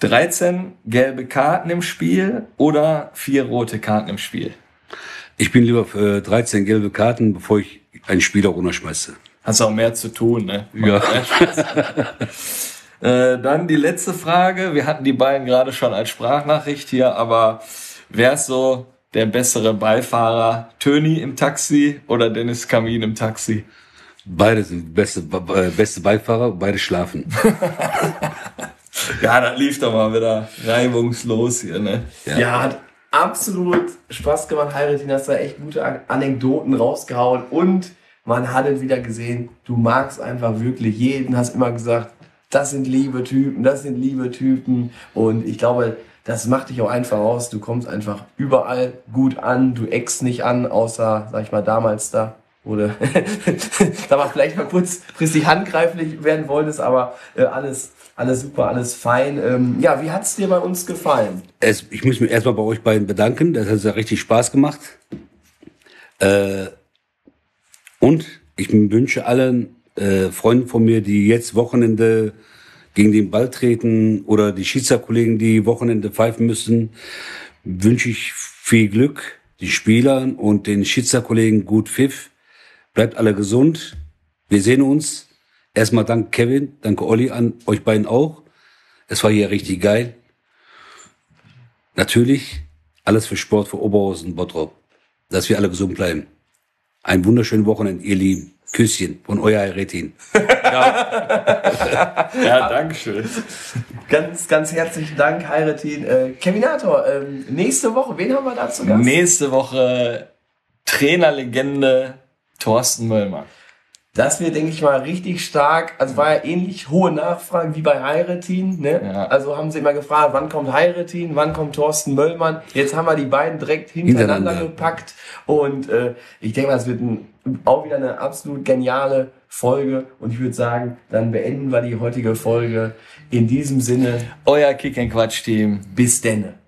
13 gelbe Karten im Spiel oder vier rote Karten im Spiel? Ich bin lieber für 13 gelbe Karten, bevor ich einen Spieler runterschmeiße. Hast auch mehr zu tun, ne? Ja. äh, dann die letzte Frage. Wir hatten die beiden gerade schon als Sprachnachricht hier, aber wer ist so der bessere Beifahrer? Töni im Taxi oder Dennis Kamin im Taxi? Beide sind beste, äh, beste Beifahrer, beide schlafen. Ja, das lief doch mal wieder reibungslos hier, ne? Ja, hat absolut Spaß gemacht, Heiratin. Hast da echt gute An- Anekdoten rausgehauen und man hat es wieder gesehen, du magst einfach wirklich jeden, hast immer gesagt, das sind liebe Typen, das sind liebe Typen und ich glaube, das macht dich auch einfach aus. Du kommst einfach überall gut an, du eckst nicht an, außer, sag ich mal, damals da, oder da war vielleicht mal kurzfristig handgreiflich werden wolltest, aber äh, alles, alles super, alles fein. Ähm, ja, wie hat's dir bei uns gefallen? Es, ich muss mich erstmal bei euch beiden bedanken. Das hat ja richtig Spaß gemacht. Äh, und ich wünsche allen äh, Freunden von mir, die jetzt Wochenende gegen den Ball treten oder die Schiedsrichterkollegen, die Wochenende pfeifen müssen, wünsche ich viel Glück, den Spielern und den Schiedsrichterkollegen gut Pfiff. Bleibt alle gesund. Wir sehen uns. Erstmal danke Kevin, danke Olli an euch beiden auch. Es war hier richtig geil. Natürlich alles für Sport für Oberhausen, Bottrop. Dass wir alle gesund bleiben. Ein wunderschönen Wochenende, ihr Lieben. Küsschen von euer Retin. Ja, danke schön. Ganz, ganz herzlichen Dank, Heiratin. Äh, Kevinator, ähm, nächste Woche, wen haben wir da zu Gast? Nächste Woche Trainerlegende Thorsten Möllmann. Das wird, denke ich mal, richtig stark. Also war ja ähnlich hohe Nachfrage wie bei Heiratin. Ne? Ja. Also haben sie immer gefragt, wann kommt Heiratin, wann kommt Thorsten Möllmann. Jetzt haben wir die beiden direkt hintereinander, Hintereinander. gepackt. Und äh, ich denke mal, es wird ein, auch wieder eine absolut geniale Folge. Und ich würde sagen, dann beenden wir die heutige Folge in diesem Sinne. Euer Kick and Quatsch Team. Bis denne.